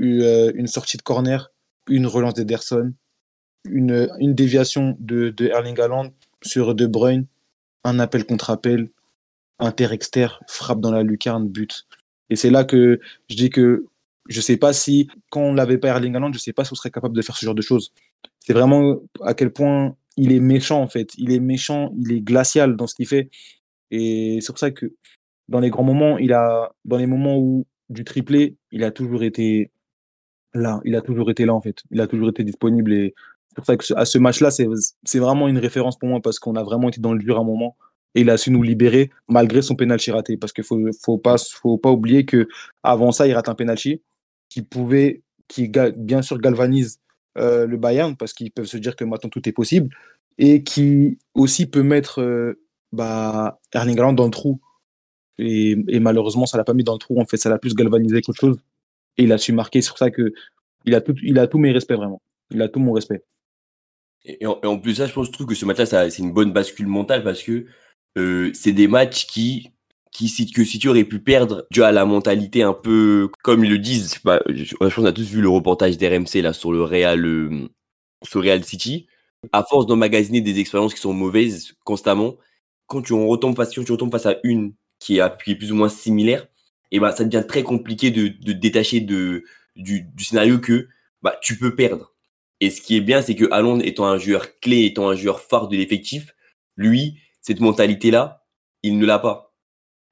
euh, une sortie de corner, une relance d'Ederson, une, une déviation de, de Erling Haaland sur De Bruyne, un appel contre appel, inter-exter, frappe dans la lucarne, but. Et c'est là que je dis que je sais pas si, quand on l'avait pas Erling Haaland, je sais pas si on serait capable de faire ce genre de choses. C'est vraiment à quel point il est méchant en fait. Il est méchant, il est glacial dans ce qu'il fait. Et c'est pour ça que dans les grands moments, il a, dans les moments où du triplé, il a toujours été là. Il a toujours été là en fait. Il a toujours été disponible et c'est pour ça que à ce match-là, c'est vraiment une référence pour moi parce qu'on a vraiment été dans le dur à un moment et il a su nous libérer malgré son penalty raté parce qu'il faut faut pas oublier que avant ça, il rate un penalty qui pouvait qui bien sûr galvanise euh, le Bayern parce qu'ils peuvent se dire que maintenant tout est possible et qui aussi peut mettre euh, bah, Erling dans le trou. Et, malheureusement, ça l'a pas mis dans le trou. En fait, ça l'a plus galvanisé qu'autre chose. Il a su marquer. C'est pour ça que il a tout, il a tous mes respects vraiment. Il a tout mon respect. Et en, plus, ça, je pense, trouve que ce match-là, c'est une bonne bascule mentale parce que euh, c'est des matchs qui, qui que si tu aurais pu perdre dû à la mentalité un peu, comme ils le disent, je, pense qu'on a tous vu le reportage d'RMC là sur le Real, euh, sur Real City. À force d'emmagasiner des expériences qui sont mauvaises constamment, quand tu retombes face, tu retombes face à une qui est, qui est plus ou moins similaire, et bah, ça devient très compliqué de, de détacher de, du, du, scénario que bah, tu peux perdre. Et ce qui est bien, c'est que Alon étant un joueur clé, étant un joueur phare de l'effectif, lui, cette mentalité-là, il ne l'a pas.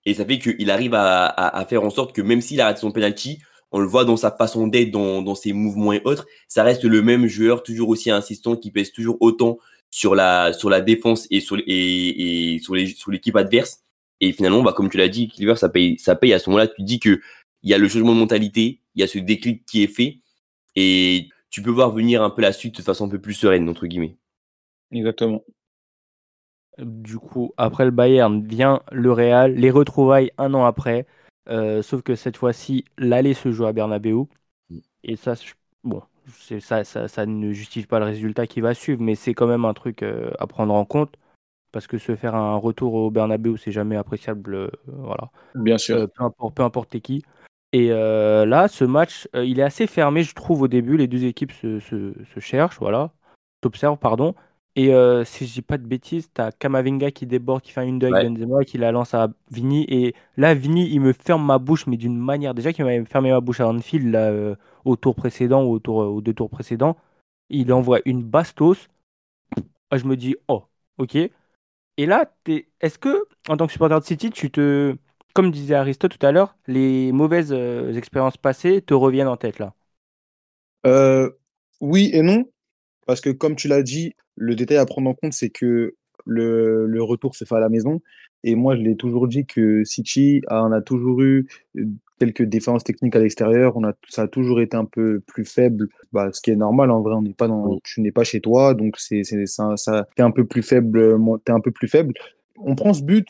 Et ça fait qu'il arrive à, à, à, faire en sorte que même s'il arrête son penalty, on le voit dans sa façon d'être, dans, dans ses mouvements et autres, ça reste le même joueur, toujours aussi insistant, qui pèse toujours autant sur la, sur la défense et sur, et, et sur l'équipe adverse. Et finalement, bah, comme tu l'as dit, Cliver, ça paye, ça paye. À ce moment-là, tu dis que il y a le changement de mentalité, il y a ce déclic qui est fait, et tu peux voir venir un peu la suite de façon un peu plus sereine, entre guillemets. Exactement. Du coup, après le Bayern vient le Real, les retrouvailles un an après, euh, sauf que cette fois-ci, l'aller se joue à Bernabeu. Et ça, bon, ça, ne justifie pas le résultat qui va suivre, mais c'est quand même un truc euh, à prendre en compte. Parce que se faire un retour au Bernabeu, c'est jamais appréciable. Euh, voilà. Bien sûr. peu, importe, peu importe qui. Et là, ce match, il est assez fermé, je trouve, au début. Les deux équipes se, se, se cherchent, voilà. S'observent, pardon. Et euh, si je dis pas de bêtises, tu as Kamavinga qui déborde, qui fait une deuil ouais. Benzema, qui la lance à Vini. Et là, Vini, il me ferme ma bouche, mais d'une manière. Déjà qu'il m'avait fermé ma bouche à Anfield là, euh, au tour précédent ou au tour, aux deux tours précédents. Il envoie une bastos. Je me dis, oh, ok. Et là, est-ce que, en tant que supporter de City, tu te. Comme disait Aristote tout à l'heure, les mauvaises euh, expériences passées te reviennent en tête là? Oui et non. Parce que, comme tu l'as dit, le détail à prendre en compte, c'est que le, le, retour se fait à la maison. Et moi, je l'ai toujours dit que City, on a toujours eu quelques défenses techniques à l'extérieur. On a, ça a toujours été un peu plus faible. Bah, ce qui est normal, en vrai, on n'est pas dans, tu n'es pas chez toi, donc c'est, c'est, ça, ça, t'es un peu plus faible, t'es un peu plus faible. On prend ce but.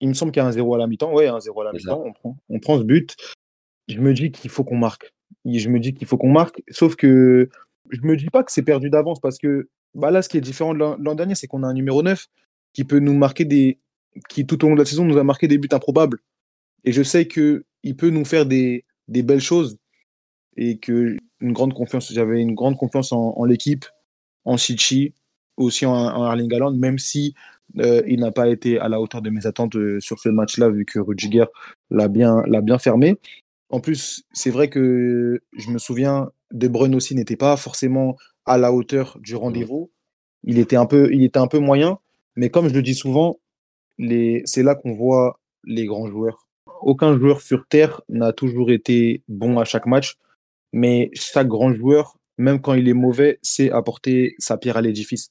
Il me semble qu'il y a un zéro à la mi-temps. Ouais, un zéro à la mi-temps. On prend, on prend ce but. Je me dis qu'il faut qu'on marque. Je me dis qu'il faut qu'on marque. Sauf que je me dis pas que c'est perdu d'avance parce que bah là, ce qui est différent de l'an dernier, c'est qu'on a un numéro 9 qui peut nous marquer des. Qui tout au long de la saison nous a marqué des buts improbables. Et je sais qu'il peut nous faire des, des, belles choses et que une grande confiance, j'avais une grande confiance en, en l'équipe, en Chichi, aussi en, en Erling Haaland, même si Euh, il n'a pas été à la hauteur de mes attentes euh, sur ce match-là, vu que Rudiger l'a bien, l'a bien fermé. En plus, c'est vrai que je me souviens, De Bruyne aussi n'était pas forcément à la hauteur du rendez-vous. Il était un peu, il était un peu moyen, mais comme je le dis souvent, c'est là qu'on voit les grands joueurs. Aucun joueur sur terre n'a toujours été bon à chaque match, mais chaque grand joueur, même quand il est mauvais, sait apporter sa pierre à l'édifice.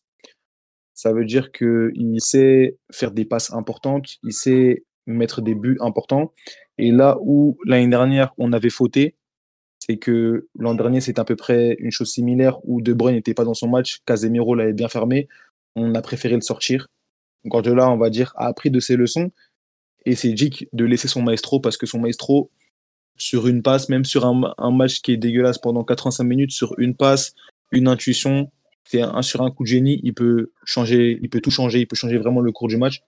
Ça veut dire qu'il sait faire des passes importantes, il sait mettre des buts importants. Et là où l'année dernière, on avait fauté, c'est que l'an dernier, c'était à peu près une chose similaire où De Bruyne n'était pas dans son match, Casemiro l'avait bien fermé, on a préféré le sortir. Guardiola, on va dire, a appris de ses leçons et c'est Dick de laisser son maestro parce que son maestro, sur une passe, même sur un, match qui est dégueulasse pendant 85 minutes, sur une passe, une intuition, c'est un, sur un coup de génie, il peut changer, il peut tout changer, il peut changer vraiment le cours du match.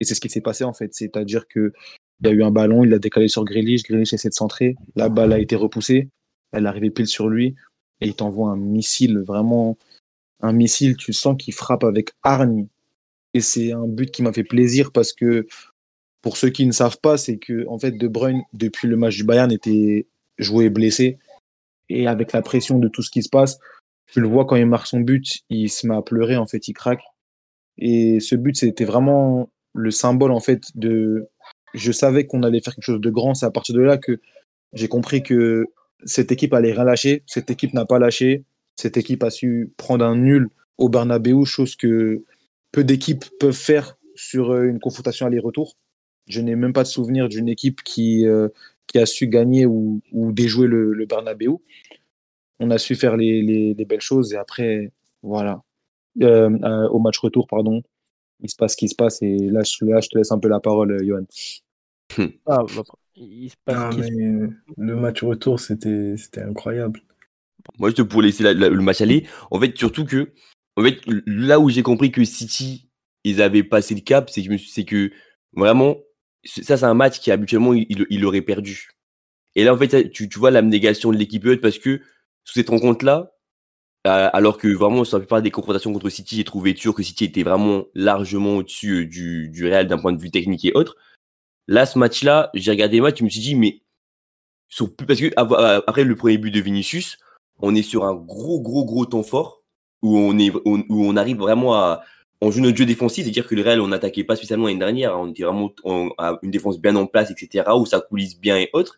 Et c'est ce qui s'est passé en fait. C'est-à-dire que il y a eu un ballon, il a décalé sur Grealish, Grealish essaie de centrer, la balle a été repoussée, elle est arrivée pile sur lui et il t'envoie un missile, vraiment un missile, tu sens qu'il frappe avec hargne. Et c'est un but qui m'a fait plaisir parce que pour ceux qui ne savent pas, c'est que en fait De Bruyne depuis le match du Bayern était joué blessé et avec la pression de tout ce qui se passe, tu le vois quand il marque son but, il se met à pleurer, en fait, il craque. Et ce but, c'était vraiment le symbole, en fait, de. Je savais qu'on allait faire quelque chose de grand. C'est à partir de là que j'ai compris que cette équipe allait rien lâcher. Cette équipe n'a pas lâché. Cette équipe a su prendre un nul au Bernabeu, chose que peu d'équipes peuvent faire sur euh, une confrontation aller-retour. Je n'ai même pas de souvenir d'une équipe qui, euh, qui a su gagner ou, ou déjouer le, le Bernabeu on a su faire les, belles choses et après, voilà. Euh, euh, au match retour, pardon, il se passe ce qui se passe et là, je, te laisse un peu la parole, Johan. Ah, bah, il se passe le match retour, c'était incroyable. Moi, je pour laisser le match aller, en fait, surtout que, en fait, là où j'ai compris que City, ils avaient passé le cap, c'est que, que vraiment, ça, c'est un match qui habituellement, il, il, aurait perdu. Et là, en fait, tu, tu vois l'abnégation de l'équipe parce que sous cette rencontre-là, alors que vraiment sur la plupart des confrontations contre City, j'ai trouvé sûr que City était vraiment largement au-dessus euh, du, du Real d'un point de vue technique et autre. Là, ce match-là, j'ai regardé le match, je me suis dit, mais parce que après le premier but de Vinicius, on est sur un gros, gros, gros temps fort où on est où on arrive vraiment à on joue notre jeu défensif, c'est-à-dire que le Real, on n'attaquait pas spécialement l'année dernière, on était vraiment à une défense bien en place, etc., où ça coulisse bien et autres.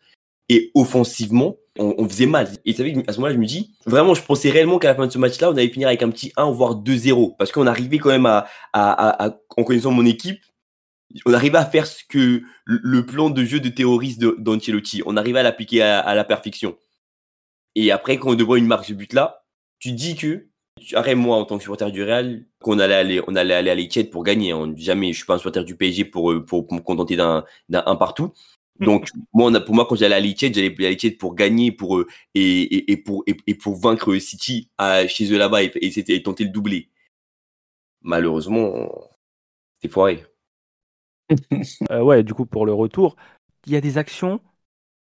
Et offensivement, on, faisait mal. Et savez, à ce moment-là, je me dis, vraiment, je pensais réellement qu'à la fin de ce match-là, on allait finir avec un petit 1, voire 2-0. Parce qu'on arrivait quand même à, à, en connaissant mon équipe, on arrivait à faire ce que le plan de jeu de terroriste d'Ancelotti, on arrivait à l'appliquer à, la perfection. Et après, quand on devrait une marque ce but-là, tu dis que, arrête moi, en tant que supporter du Real, qu'on allait aller, on allait aller à l'étiette pour gagner. On, jamais, je suis pas un supporter du PSG pour, pour, pour me contenter d'un, d'un un partout. Mm. Donc, moi, on a, pour moi, quand j'allais à l'Etihad, j'allais à l'Etihad pour gagner pour eux et, et, pour, et, pour vaincre City à, chez eux là-bas et, c'était tenter le doubler. Malheureusement, c'est foiré. euh, ouais, du coup, pour le retour, il y a des actions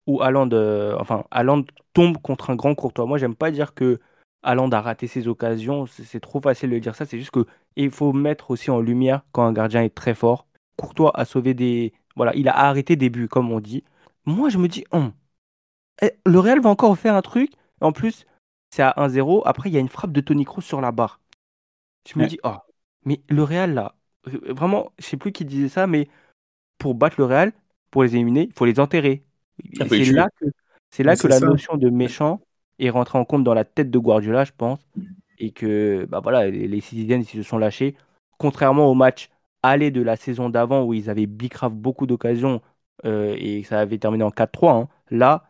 où Haaland, euh, enfin, Haaland tombe contre un grand courtois. Moi, j'aime pas dire que Haaland a raté ses occasions. C'est trop facile de dire ça. C'est juste que il faut mettre aussi en lumière quand un gardien est très fort. Courtois a sauvé des, voilà, il a arrêté des buts, comme on dit. Moi, je me dis, hum, eh, le Real va encore faire un truc. En plus, c'est à 1-0. Après, il y a une frappe de Tony Kroos sur la barre. Je me dis, oh, mais le Real, là, euh, vraiment, je sais plus qui disait ça, mais pour battre le Real, pour les éliminer, il faut les enterrer. Ah, c'est là que, c'est là que la notion de méchant est rentrée en compte dans la tête de Guardiola, je pense. Et que bah voilà, les, Citizens se sont lâchés. Contrairement au match aller de la saison d'avant où ils avaient bicrave beaucoup d'occasions euh, et ça avait terminé en 4-3, hein. là,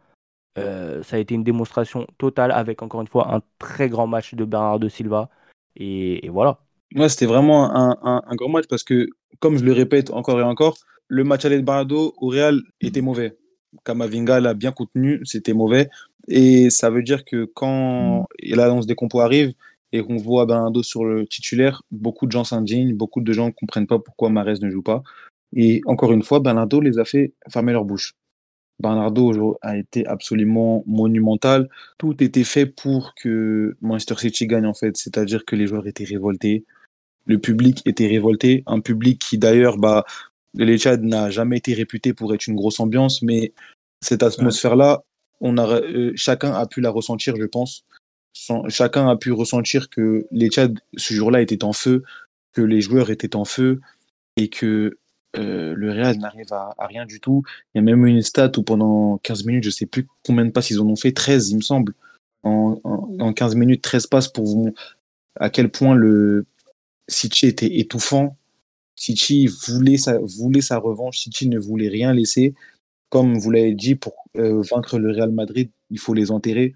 euh, ça a été une démonstration totale avec encore une fois un très grand match de Bernardo Silva. Et, voilà. Moi, c'était vraiment un, grand match parce que, comme je le répète encore et encore, le match aller de Bernardo au Real était mauvais. Kamavinga l'a bien contenu, c'était mauvais. Et ça veut dire que quand l'annonce des compos arrive, et qu'on voit Bernardo sur le titulaire, beaucoup de gens s'indignent, beaucoup de gens ne comprennent pas pourquoi Marez ne joue pas. Et encore une fois, Bernardo les a fait fermer leur bouche. Bernardo a été absolument monumental. Tout était fait pour que Manchester City gagne en fait, c'est-à-dire que les joueurs étaient révoltés. le public était révolté, un public qui d'ailleurs, bah, l'Etihad n'a jamais été réputé pour être une grosse ambiance, mais cette atmosphère-là, on a, euh, chacun a pu la ressentir, je pense. chacun a pu ressentir que l'Etihad, ce jour-là, était en feu, que les joueurs étaient en feu et que euh, le Real n'arrive à, rien du tout. Il y a même une stat où pendant 15 minutes, je sais plus combien de passes ils en ont fait, 13 il me semble. En, en, 15 minutes, 13 passes pour vous à quel point le City était étouffant. City voulait sa, voulait sa revanche, City ne voulait rien laisser. Comme vous l'avez dit, pour euh, vaincre le Real Madrid, il faut les enterrer.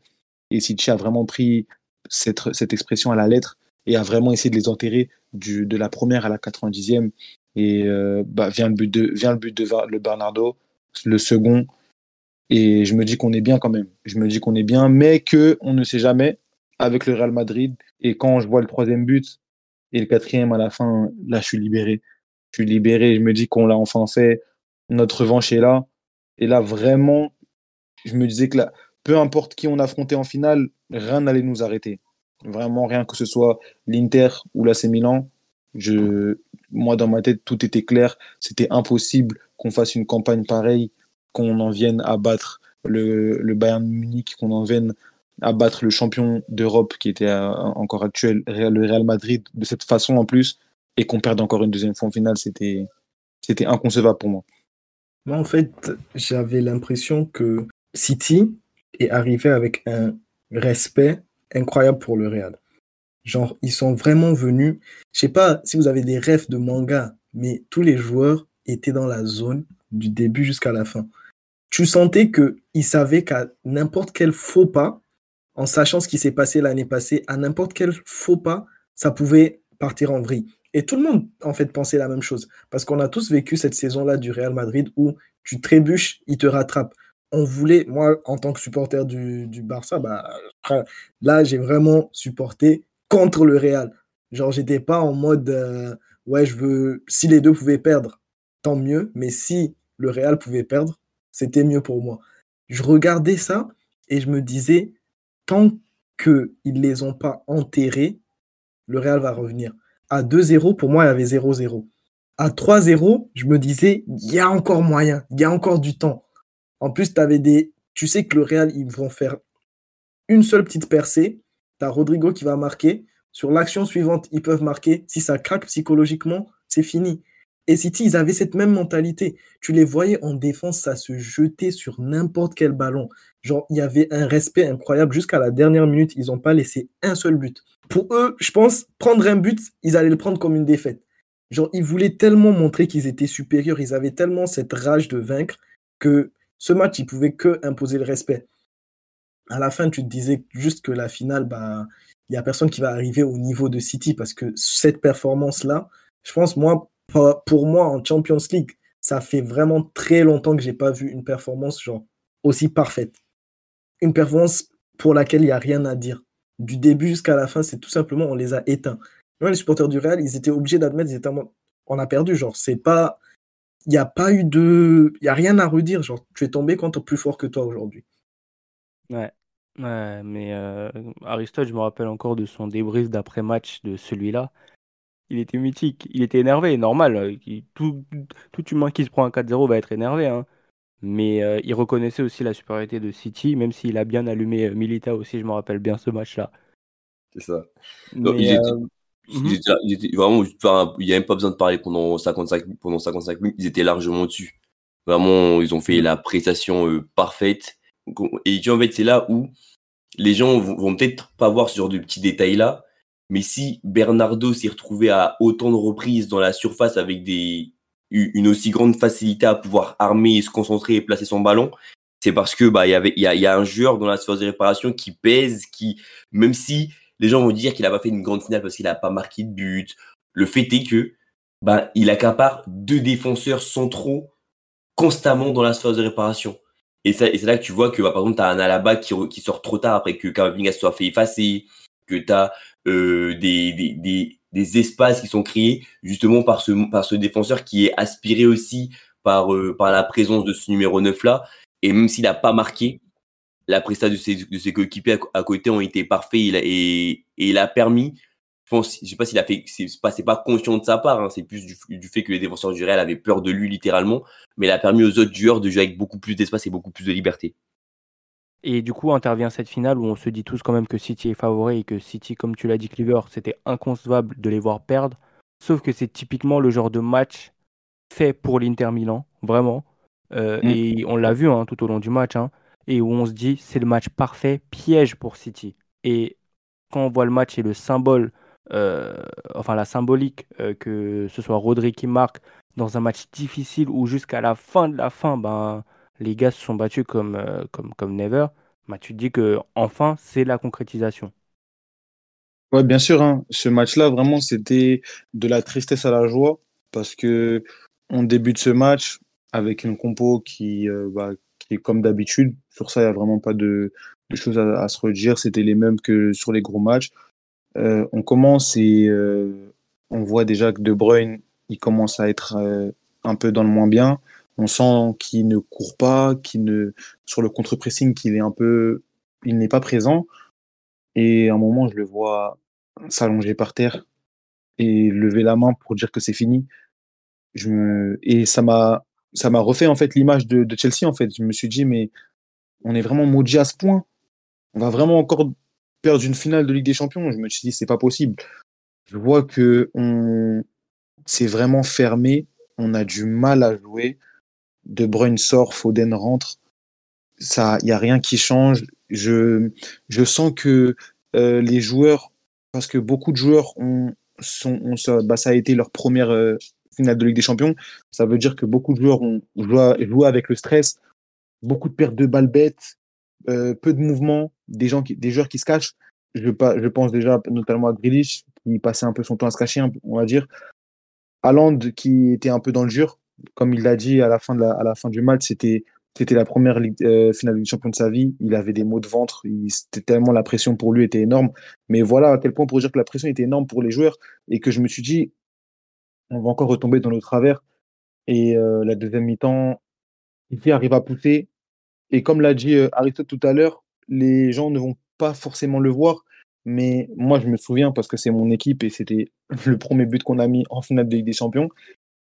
Et City a vraiment pris cette, expression à la lettre et a vraiment essayé de les enterrer de la première à la 90e. Et euh, bah, vient le but de, vient le but de le Bernardo, le second. Et je me dis qu'on est bien quand même. Je me dis qu'on est bien, mais que on ne sait jamais avec le Real Madrid. Et quand je vois le troisième but et le quatrième à la fin, là, je suis libéré. Je suis libéré. Je me dis qu'on l'a enfin fait. Notre revanche est là. Et là, vraiment, je me disais que peu importe qui on affrontait en finale, rien n'allait nous arrêter. Vraiment rien que ce soit l'Inter ou l'AC Milan. Je, moi, dans ma tête, tout était clair. C'était impossible qu'on fasse une campagne pareille, qu'on en vienne à battre le, le Bayern Munich, qu'on en vienne à battre le champion d'Europe qui était euh, encore actuel, le Real Madrid, de cette façon en plus, et qu'on perde encore une deuxième fois en finale, c'était, c'était inconcevable pour moi. Moi, en fait, j'avais l'impression que City est arrivé avec un respect incroyable pour le Real. Genre, ils sont vraiment venus. Je sais pas si vous avez des rêves de manga, mais tous les joueurs étaient dans la zone du début jusqu'à la fin. Tu sentais qu'ils savaient qu'à n'importe quel faux pas, en sachant ce qui s'est passé l'année passée, à n'importe quel faux pas, ça pouvait partir en vrille. Et tout le monde, en fait, pensait la même chose. Parce qu'on a tous vécu cette saison-là du Real Madrid où tu trébuches, il te rattrape. On voulait, moi, en tant que supporter du, du Barça, bah, là, j'ai vraiment supporté contre le Real. Genre, j'étais pas en mode, euh, ouais, je veux, si les deux pouvaient perdre, tant mieux. Mais si le Real pouvait perdre, c'était mieux pour moi. Je regardais ça et je me disais, tant qu'ils ne les ont pas enterrés, le Real va revenir. À 2-0, pour moi, il y avait 0-0. À 3-0, je me disais, il y a encore moyen, il y a encore du temps. En plus, des... tu sais que le Real, ils vont faire une seule petite percée. Tu as Rodrigo qui va marquer. Sur l'action suivante, ils peuvent marquer. Si ça craque psychologiquement, c'est fini. Et City, ils avaient cette même mentalité. Tu les voyais en défense, ça se jetait sur n'importe quel ballon. Genre, il y avait un respect incroyable. Jusqu'à la dernière minute, ils n'ont pas laissé un seul but. Pour eux, je pense, prendre un but, ils allaient le prendre comme une défaite. Genre, ils voulaient tellement montrer qu'ils étaient supérieurs, ils avaient tellement cette rage de vaincre que ce match, ils pouvaient que imposer le respect. À la fin, tu te disais juste que la finale, bah, il n'y a personne qui va arriver au niveau de City parce que cette performance-là, je pense, moi, pour moi, en Champions League, ça fait vraiment très longtemps que j'ai pas vu une performance genre aussi parfaite. Une performance pour laquelle il n'y a rien à dire. Du début jusqu'à la fin, c'est tout simplement on les a éteints. les supporters du Real, ils étaient obligés d'admettre, ils étaient on a perdu, genre c'est pas il n'y a pas eu de il y a rien à redire, genre tu es tombé contre plus fort que toi aujourd'hui. Ouais. Ouais, mais euh, Aristote, je me rappelle encore de son débrief d'après-match de celui-là il était mythique. Il était énervé, normal. Euh, tout, tout humain qui se prend un 4-0 va être énervé. Hein. Mais euh, il reconnaissait aussi la supériorité de City, même s'il a bien allumé euh, Milita aussi, je me rappelle bien ce match-là. C'est ça. vraiment, il n'y a même pas besoin de parler pendant 55, pendant 55 minutes, ils étaient largement dessus. Vraiment, ils ont fait la prestation parfaite. Et en fait, c'est là où les gens vont, vont peut-être pas voir ce genre de petits détails-là, mais si Bernardo s'est retrouvé à autant de reprises dans la surface avec des, une aussi grande facilité à pouvoir armer, se concentrer et placer son ballon, c'est parce que bah il y avait il y a, y a, un joueur dans la surface de réparation qui pèse, qui même si les gens vont dire qu'il n'a pas fait une grande finale parce qu'il n'a pas marqué de but, le fait est que bah il accapare deux défenseurs centraux constamment dans la surface de réparation. Et, c'est là que tu vois que bah, par exemple tu as un Alaba qui, sort trop tard après que Camavinga soit fait effacer, que tu as euh, des, espaces qui sont créés justement par ce, défenseur qui est aspiré aussi par, euh, la présence de ce numéro 9 là. Et même s'il n'a pas marqué, la prestation de ses, de ses coéquipiers à, côté ont été parfaits et, et, il a permis je je sais pas s'il a fait, c'est pas, pas conscient de sa part, hein, c'est plus du, fait que les défenseurs du Real avaient peur de lui littéralement, mais il a permis aux autres joueurs de jouer avec beaucoup plus d'espace et beaucoup plus de liberté. Et du coup, intervient cette finale où on se dit tous quand même que City est favori et que City, comme tu l'as dit, Cleaver, c'était inconcevable de les voir perdre. Sauf que c'est typiquement le genre de match fait pour l'Inter Milan, vraiment. Euh, mm. Et on l'a vu hein, tout au long du match. Hein, et où on se dit, c'est le match parfait, piège pour City. Et quand on voit le match et le symbole, euh, enfin la symbolique, euh, que ce soit Rodri qui marque dans un match difficile ou jusqu'à la fin de la fin, ben les gars se sont battus comme, euh, comme, comme never, bah, tu te dis que enfin c'est la concrétisation. Ouais, bien sûr. Hein. Ce match-là, vraiment, c'était de la tristesse à la joie parce que on débute ce match avec une compo qui, euh, bah, qui est comme d'habitude. Sur ça, il n'y a vraiment pas de, de choses à, se redire. C'était les mêmes que sur les gros matchs. Euh, on commence et on voit déjà que De Bruyne, il commence à être un peu dans le moins bien. On sent qu'il ne court pas, qu'il ne sur le contre-pressing, qu'il est un peu, il n'est pas présent. Et à un moment, je le vois s'allonger par terre et lever la main pour dire que c'est fini. Et ça m'a, ça m'a refait en fait l'image de, de, Chelsea. En fait, je me suis dit mais on est vraiment maudit à ce point. On va vraiment encore perdre une finale de Ligue des Champions. Je me suis dit c'est pas possible. Je vois que on, c'est vraiment fermé. On a du mal à jouer. De Bruyne sort, Foden rentre. Ça, il y a rien qui change. Je, je sens que euh, les joueurs, parce que beaucoup de joueurs ont, sont, bah, ça a été leur première euh, finale de Ligue des Champions. Ça veut dire que beaucoup de joueurs ont joué, avec le stress, beaucoup de pertes de balles bêtes, euh, peu de mouvements, des gens qui, des joueurs qui se cachent. Je, je pense déjà notamment à Grealish qui passait un peu son temps à se cacher, on va dire. Haaland qui était un peu dans le dur, comme il l'a dit à la fin, du match, c'était la première euh, finale de champion de sa vie. Il avait des maux de ventre. C'était tellement la pression pour lui était énorme. Mais voilà à quel point pour dire que la pression était énorme pour les joueurs et que je me suis dit, on va encore retomber dans le travers. Et euh, la deuxième mi-temps, il arrive à pousser. Et comme l'a dit euh, Aristote tout à l'heure, les gens ne vont pas forcément le voir. Mais moi, je me souviens parce que c'est mon équipe et c'était le premier but qu'on a mis en finale de Ligue des Champions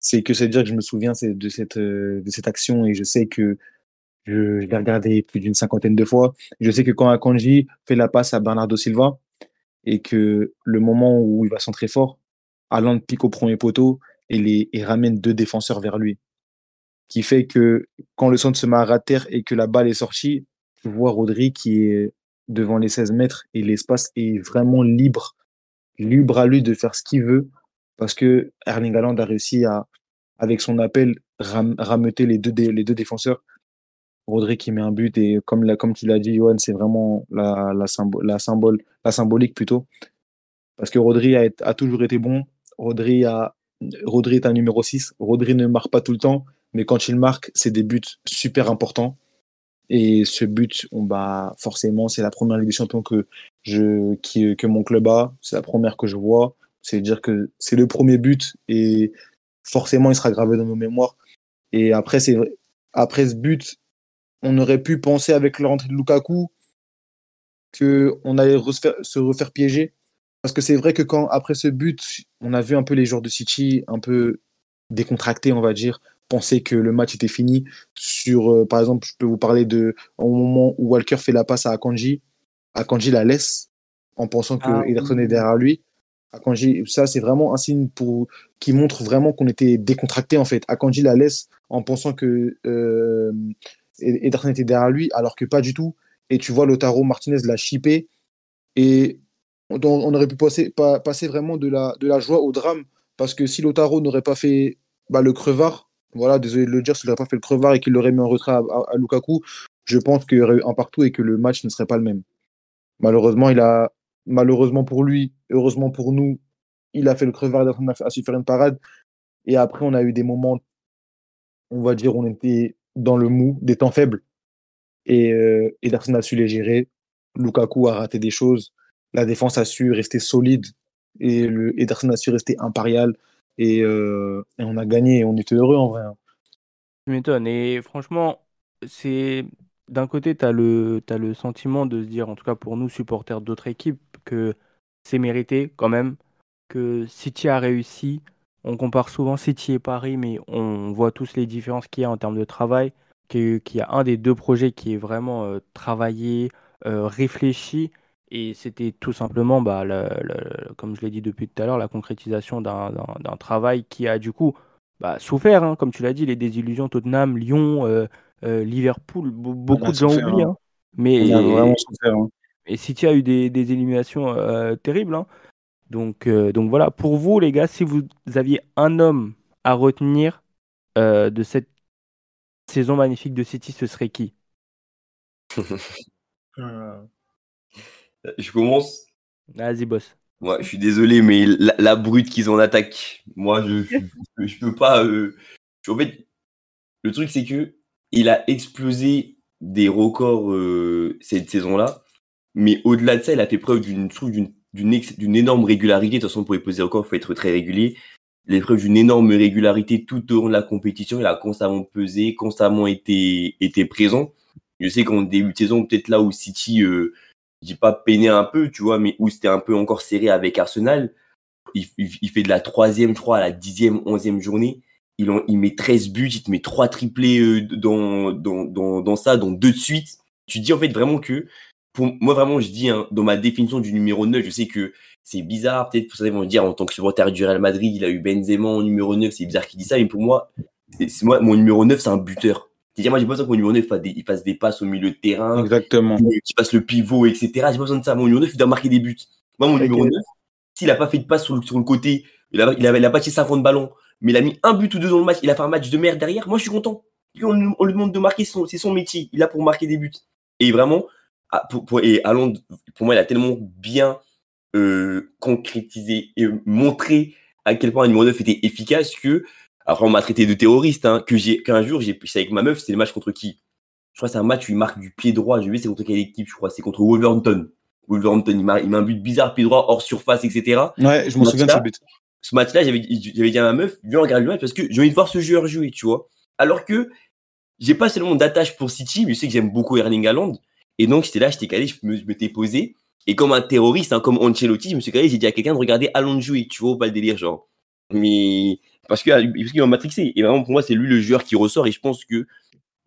c'est que c'est dire que je me souviens de cette, euh, de cette action et je sais que je, l'ai regardé plus d'une cinquantaine de fois. Je sais que quand Akanji fait la passe à Bernardo Silva et que le moment où il va centrer fort, Alain pique au premier poteau et, les, ramène deux défenseurs vers lui. Qui fait que quand le centre se met à terre et que la balle est sortie, je vois Rodri qui est devant les 16 mètres et l'espace est vraiment libre, libre à lui de faire ce qu'il veut parce que Erling Haaland a réussi à, avec son appel, ram rameuter les deux, défenseurs. Rodri qui met un but et comme, la, tu l'as dit, Johan, c'est vraiment la, symbolique plutôt. Parce que Rodri a, toujours été bon. Rodri, est un numéro 6. Rodri ne marque pas tout le temps, mais quand il marque, c'est des buts super importants. Et ce but, bah, forcément, c'est la première Ligue des Champions que, mon club a. C'est la première que je vois. C'est dire que c'est le premier but et forcément, il sera gravé dans nos mémoires. Et après, c'est après ce but, on aurait pu penser avec la rentrée de Lukaku qu'on allait se refaire piéger. Parce que c'est vrai que quand, après ce but, on a vu un peu les joueurs de City un peu décontractés, on va dire, penser que le match était fini. Sur, euh, par exemple, je peux vous parler de au moment où Walker fait la passe à Akanji, Akanji la laisse en pensant que ah, Ederson est derrière lui. Ça c'est vraiment un signe pour qui montre vraiment qu'on était décontracté en fait. Akanji la laisse en pensant que euh, Ederson était derrière lui, alors que pas du tout. Et tu vois Lotaro Martinez l'a chippé et on, aurait pu passer, vraiment de la, de la joie au drame parce que si Lotaro n'aurait pas fait bah, le crevard, voilà, désolé de le dire, s'il n'aurait pas fait le crevard et qu'il l'aurait mis en retrait à Lukaku, je pense qu'il y aurait eu un partout et que le match ne serait pas le même. Malheureusement, il a, malheureusement pour lui, heureusement pour nous, il a fait le crevard, il a su faire une parade. Et après, on a eu des moments, on va dire, on était dans le mou, des temps faibles. Et euh, Ederson a su les gérer. Lukaku a raté des choses. La défense a su rester solide. Et le, Ederson a su rester impérial. Et, euh, et on a gagné. on était heureux en vrai. Hein. Tu m'étonnes. Et franchement, c'est d'un côté, tu as, as, le sentiment de se dire, en tout cas pour nous, supporters d'autres équipes, que c'est mérité quand même que City a réussi. On compare souvent City et Paris, mais on voit tous les différences qu'il y a en termes de travail. Qu'il y a un des deux projets qui est vraiment euh, travaillé, euh, réfléchi. Et c'était tout simplement, bah, comme je l'ai dit depuis tout à l'heure, la concrétisation d'un travail qui a du coup bah, souffert, hein, comme tu l'as dit, les désillusions Tottenham, Lyon, euh, Liverpool, beaucoup de gens oublient. Hein. Mais, vraiment souffert, hein. Et City a eu des, éliminations terribles. Donc, donc voilà, pour vous les gars, si vous aviez un homme à retenir de cette saison magnifique de City, ce serait qui? Euh. Je commence. Vas-y, boss. Moi, je suis désolé, mais la, brute qu'ils ont en attaque, moi, je, je, peux pas. Euh, en fait, le truc, c'est que il a explosé des records euh, cette saison-là, mais au-delà de ça, il a fait preuve d'une d'une énorme régularité. De toute façon, pour poser records, il faut être très régulier l'épreuve d'une énorme régularité tout au long de la compétition. Il a constamment pesé, constamment été, été présent. Je sais qu'en début de saison, peut-être là où City, euh, je dis pas peiné un peu, tu vois, mais où c'était un peu encore serré avec Arsenal. Il, il, fait de la troisième, je crois, à la dixième, onzième journée. Il, il met 13 buts, il te met trois triplés euh, dans, dans, dans, dans ça, dans deux de suite. Tu dis en fait vraiment que, pour moi vraiment, je dis, hein, dans ma définition du numéro 9, je sais que c'est bizarre, peut-être pour ça ils vont dire en tant que supporter du Real Madrid, il a eu Benzema en numéro 9, c'est bizarre qu'il dise ça, mais pour moi, c'est moi mon numéro 9, c'est un buteur. C'est-à-dire, moi, j'ai pas besoin que mon numéro 9 fasse des, il fasse des passes au milieu de terrain, Exactement. qu'il fasse le pivot, etc. J'ai pas besoin de ça. Mon numéro 9, il doit marquer des buts. Moi, mon numéro 9, s'il a pas fait de passe sur le, sur le côté, il a, il, a, il a pas tiré 50 ballons, mais il a mis un but ou deux dans le match, il a fait un match de merde derrière, moi, je suis content. On, on lui demande de marquer, c'est son métier. Il a pour marquer des buts. Et vraiment, pour, pour, et Allons, pour moi, il a tellement bien euh, concrétiser et montrer à quel point un numéro 9 était efficace que, après on m'a traité de terroriste, hein, que j'ai, qu'un jour, j'ai, avec ma meuf, c'était le match contre qui? Je crois que c'est un match où il marque du pied droit, je vais c'est contre quelle équipe, je crois, c'est contre Wolverhampton. Wolverhampton, il, il met un but bizarre, pied droit, hors surface, etc. Ouais, je m'en souviens de ce but. Ce match-là, j'avais, j'avais dit à ma meuf, viens regarder le match parce que j'ai envie de voir ce joueur jouer, tu vois. Alors que j'ai pas seulement d'attache pour City, mais je sais que j'aime beaucoup Erling Haaland. Et donc, j'étais là, j'étais calé, je me, je m'étais posé. Et comme un terroriste, hein, comme Ancelotti, je me suis dit, j'ai dit à quelqu'un de regarder Allons jouer, tu vois, pas le délire, genre. Mais parce que parce qu'il m'a matrixé. Et vraiment, pour moi, c'est lui le joueur qui ressort. Et je pense que,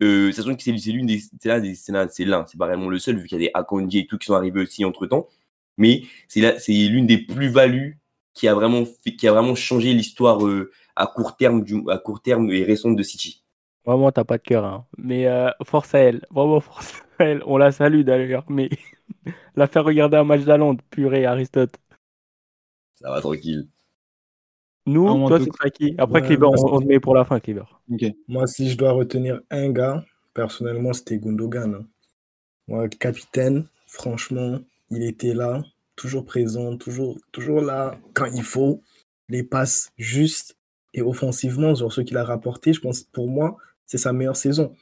euh, ça que c'est l'une des, c'est l'un, c'est l'un, c'est pas vraiment le seul, vu qu'il y a des Akonji et tout qui sont arrivés aussi entre temps. Mais c'est c'est l'une des plus-values qui a vraiment qui a vraiment changé l'histoire euh, à court terme à court terme et récente de City. Vraiment, t'as pas de cœur, hein. Mais euh, force à elle. Vraiment, force elle. On la salue d'ailleurs. Mais la faire regarder un match d'Alande, purée, Aristote. Ça va tranquille. Nous, toi, c'est qui Après, ouais, on, met pour la fin, Cleaver. Moi, si je dois retenir un gars, personnellement, c'était Gundogan. Hein. Moi, capitaine, franchement, il était là, toujours présent, toujours, toujours là quand il faut. Les passes justes et offensivement, sur ce qu'il a rapporté, je pense, pour moi, c'est sa meilleure saison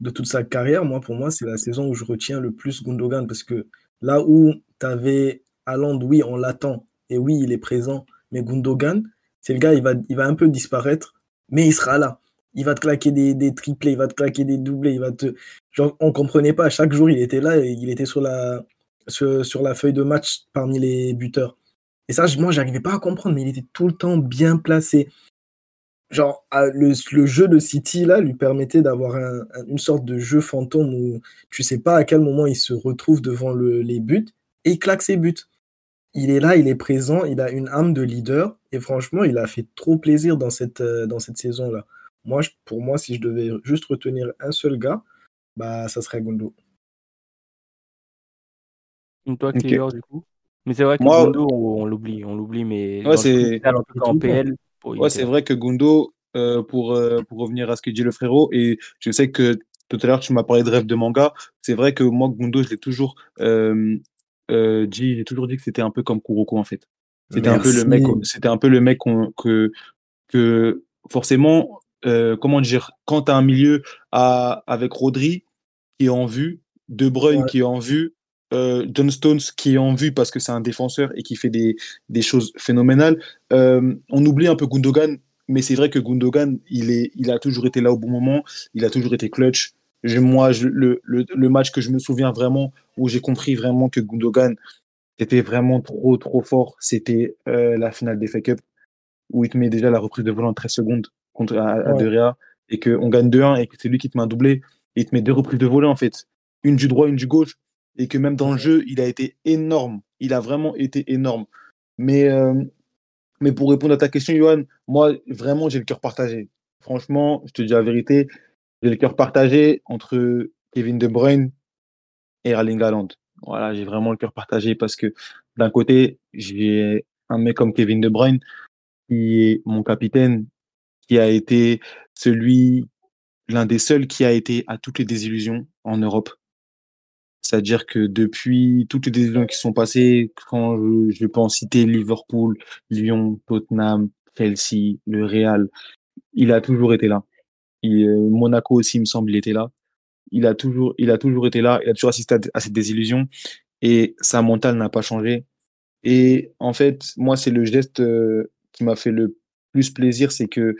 de toute sa carrière, moi, pour moi, c'est la saison où je retiens le plus Gundogan parce que là où tu avais oui, on l'attend et oui, il est présent, mais Gundogan, c'est le gars, il va, un peu disparaître, mais il sera là. Il va te claquer des, des triplés, il va te claquer des doublés, il va te. Genre, on comprenait pas. Chaque jour, il était là et il était sur la, sur, sur la feuille de match parmi les buteurs. Et ça, moi, j'arrivais pas à comprendre, mais il était tout le temps bien placé genre le, le, jeu de City là lui permettait d'avoir un, une sorte de jeu fantôme où tu sais pas à quel moment il se retrouve devant le, les buts et il claque ses buts. Il est là, il est présent, il a une âme de leader et franchement, il a fait trop plaisir dans cette, euh, dans cette saison là. Moi, pour moi, si je devais juste retenir un seul gars, bah ça serait Gundo. Toi, okay. du coup. Mais c'est vrai que moi, Gundo, on, l'oublie, on l'oublie, mais ouais, c'est en PL, Ouais, c'est vrai que Gundo, euh, pour, euh, pour revenir à ce que dit le frérot, et je sais que tout à l'heure tu m'as parlé de rêve de manga, c'est vrai que moi, Gundo, je l'ai toujours euh, dit, j'ai toujours dit que c'était un peu comme Kuroko en fait. C'était un peu le mec, c'était un peu le mec que, que forcément, comment dire, quand tu as un milieu à, avec Rodri qui est en vue, De Bruyne qui est en vue, euh, John Stones qui est en vue parce que c'est un défenseur et qui fait des, des choses phénoménales. Euh, on oublie un peu Gundogan, mais c'est vrai que Gundogan, il, est, il a toujours été là au bon moment, il a toujours été clutch. moi, le, le, le, match que je me souviens vraiment, où j'ai compris vraiment que Gundogan, c'était vraiment trop, trop fort. C'était euh, la finale des Fake Up où il te met déjà la reprise de volant en 13 secondes contre à, ouais. et qu'on gagne 2-1 et que c'est lui qui te met un doublé. Et il te met deux reprises de volant en fait. Une du droit, une du gauche. Et que même dans le jeu, il a été énorme. Il a vraiment été énorme. Mais, euh, mais pour répondre à ta question, Johan, moi, vraiment, j'ai le cœur partagé. Franchement, je te dis la vérité, j'ai le cœur partagé entre Kevin De Bruyne et Erling Haaland. Voilà, j'ai vraiment le cœur partagé parce que d'un côté, j'ai un mec comme Kevin De Bruyne qui est mon capitaine, qui a été celui, l'un des seuls qui a été à toutes les désillusions en Europe. C'est-à-dire que depuis toutes les désillusions qui sont passées, quand je, je peux en citer Liverpool, Lyon, Tottenham, Chelsea, le Real, il a toujours été là. Euh, Monaco aussi, il me semble, il était là il a toujours, il a toujours été là, il a toujours assisté à, cette désillusion et sa mentale n'a pas changé. Et en fait, moi, c'est le geste euh, qui m'a fait le plus plaisir, c'est que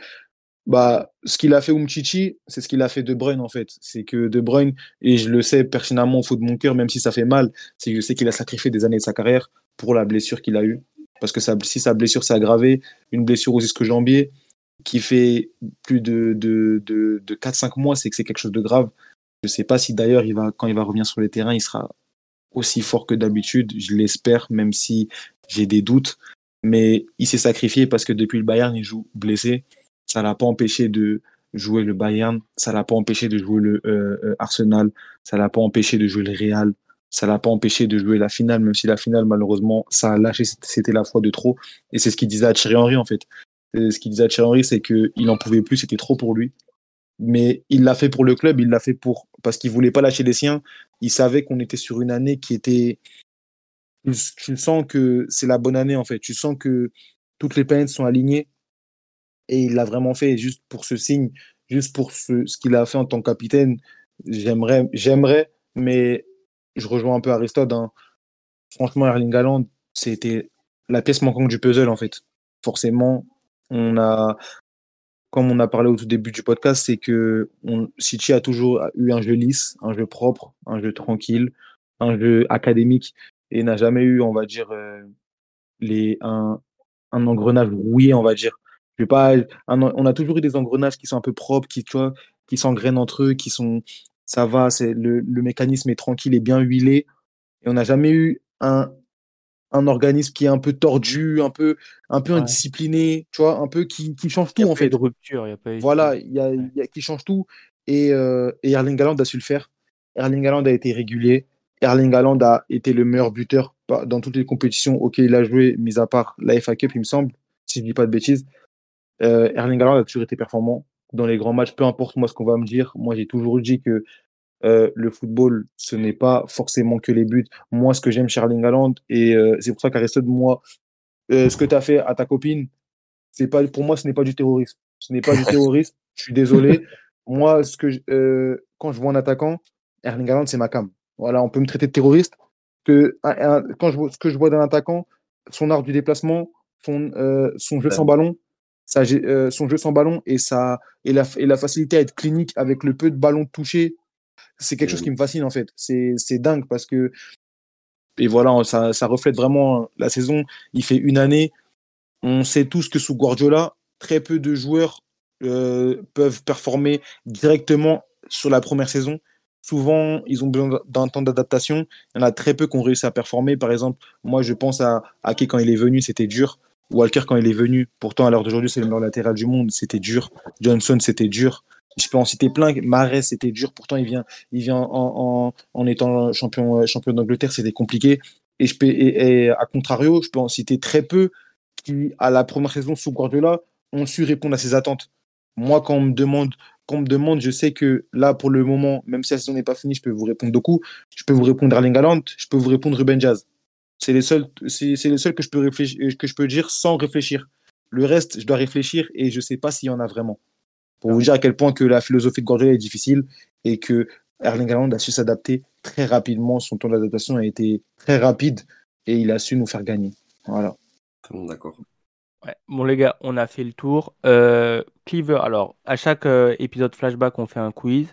bah, ce qu'il a fait Umchichi, c'est ce qu'il a fait De Bruyne en fait. C'est que De Bruyne, et je le sais pertinemment au fond de mon cœur, même si ça fait mal, c'est que je sais qu'il a sacrifié des années de sa carrière pour la blessure qu'il a eue. Parce que si sa blessure s'est aggravée, une blessure aux disque jambier qui fait plus de, de, de, de 4-5 mois, c'est que c'est quelque chose de grave. Je ne sais pas si d'ailleurs, il va, quand il va revenir sur les terrains, il sera aussi fort que d'habitude. Je l'espère, même si j'ai des doutes. Mais il s'est sacrifié parce que depuis le Bayern, il joue blessé. Ça l'a pas empêché de jouer le Bayern. Ça l'a pas empêché de jouer le euh, euh, Arsenal. Ça l'a pas empêché de jouer le Real. Ça l'a pas empêché de jouer la finale, même si la finale, malheureusement, ça a lâché. C'était la fois de trop. Et c'est ce qu'il disait à Thierry Henry, en fait. Ce qu'il disait à Thierry Henry, c'est qu'il n'en pouvait plus. C'était trop pour lui mais il l'a fait pour le club, il l'a fait pour parce qu'il voulait pas lâcher les siens. Il savait qu'on était sur une année qui était. Tu, sens que c'est la bonne année en fait. Tu sens que toutes les planètes sont alignées et il l'a vraiment fait juste pour ce signe, juste pour ce, ce qu'il a fait en tant que capitaine. J'aimerais, j'aimerais, mais je rejoins un peu Aristote. Hein. Franchement, Erling Haaland, c'était la pièce manquante du puzzle en fait. Forcément, on a comme on a parlé au tout début du podcast, c'est que City a toujours eu un jeu lisse, un jeu propre, un jeu tranquille, un jeu académique et n'a jamais eu, on va dire, euh, les, un, un engrenage rouillé, on va dire. Je vais pas, on a toujours eu des engrenages qui sont un peu propres, qui, tu vois, qui s'engrainent entre eux, qui sont, ça va, c'est le, le mécanisme est tranquille et bien huilé. Et on n'a jamais eu un, un organisme qui est un peu tordu, un peu, un peu indiscipliné, tu vois, un peu qui, qui change tout en fait. de rupture, y a pas voilà, il y a, y a, qui change tout. Et, euh, et, Erling Haaland a su le faire. Erling Haaland a été régulier. Erling Haaland a été le meilleur buteur dans toutes les compétitions auxquelles il a joué, mis à part la FA Cup, il me semble, si je dis pas de bêtises. Euh, Erling Haaland a toujours été performant dans les grands matchs, peu importe moi ce qu'on va me dire. Moi, j'ai toujours dit que euh, le football, ce n'est pas forcément que les buts. Moi, ce que j'aime chez Erling Haaland, et euh, c'est pour ça qu'Aristote, moi, ce que tu as fait à ta copine, c'est pas, pour moi, ce n'est pas du terrorisme. Ce n'est pas du terrorisme. Je suis désolé. moi, ce que quand je vois un attaquant, Erling Haaland, c'est ma cam. Voilà, on peut me traiter de terroriste. Que, quand je vois, ce que je vois d'un attaquant, son art du déplacement, son, son jeu sans ballon, ça, son jeu sans ballon et, ça, et, la, et la facilité à être clinique avec le peu de ballons touchés c'est quelque chose qui me fascine en fait. C'est dingue parce que et voilà, ça, ça, reflète vraiment la saison. Il fait une année. On sait tous que sous Guardiola, très peu de joueurs euh, peuvent performer directement sur la première saison. Souvent, ils ont besoin d'un temps d'adaptation. Il y en a très peu qui ont réussi à performer. Par exemple, moi, je pense à Ake quand il est venu, c'était dur. Walker quand il est venu, pourtant à l'heure d'aujourd'hui, c'est le meilleur latéral du monde, c'était dur. Johnson, c'était dur je peux en citer plein. Marais, c'était dur. Pourtant, il vient, il vient en, étant champion, champion d'Angleterre, c'était compliqué. Et, je peux, et, à contrario, je peux en citer très peu qui, à la première saison sous Guardiola, ont su répondre à ses attentes. Moi, quand on me demande, quand on me demande, je sais que là, pour le moment, même si la saison n'est pas finie, je peux vous répondre beaucoup. Je peux vous répondre Erling Haaland, je peux vous répondre Ruben Jazz. C'est les seuls, c'est, les seuls que je peux réfléchir, que je peux dire sans réfléchir. Le reste, je dois réfléchir et je sais pas s'il y en a vraiment. Pour vous dire à quel point que la philosophie de Guardiola est difficile et que Erling Haaland a su s'adapter très rapidement. Son temps d'adaptation a été très rapide et il a su nous faire gagner. Voilà. D'accord. Bon les gars, on a fait le tour. Euh, Cleaver, alors à chaque euh, épisode flashback, on fait un quiz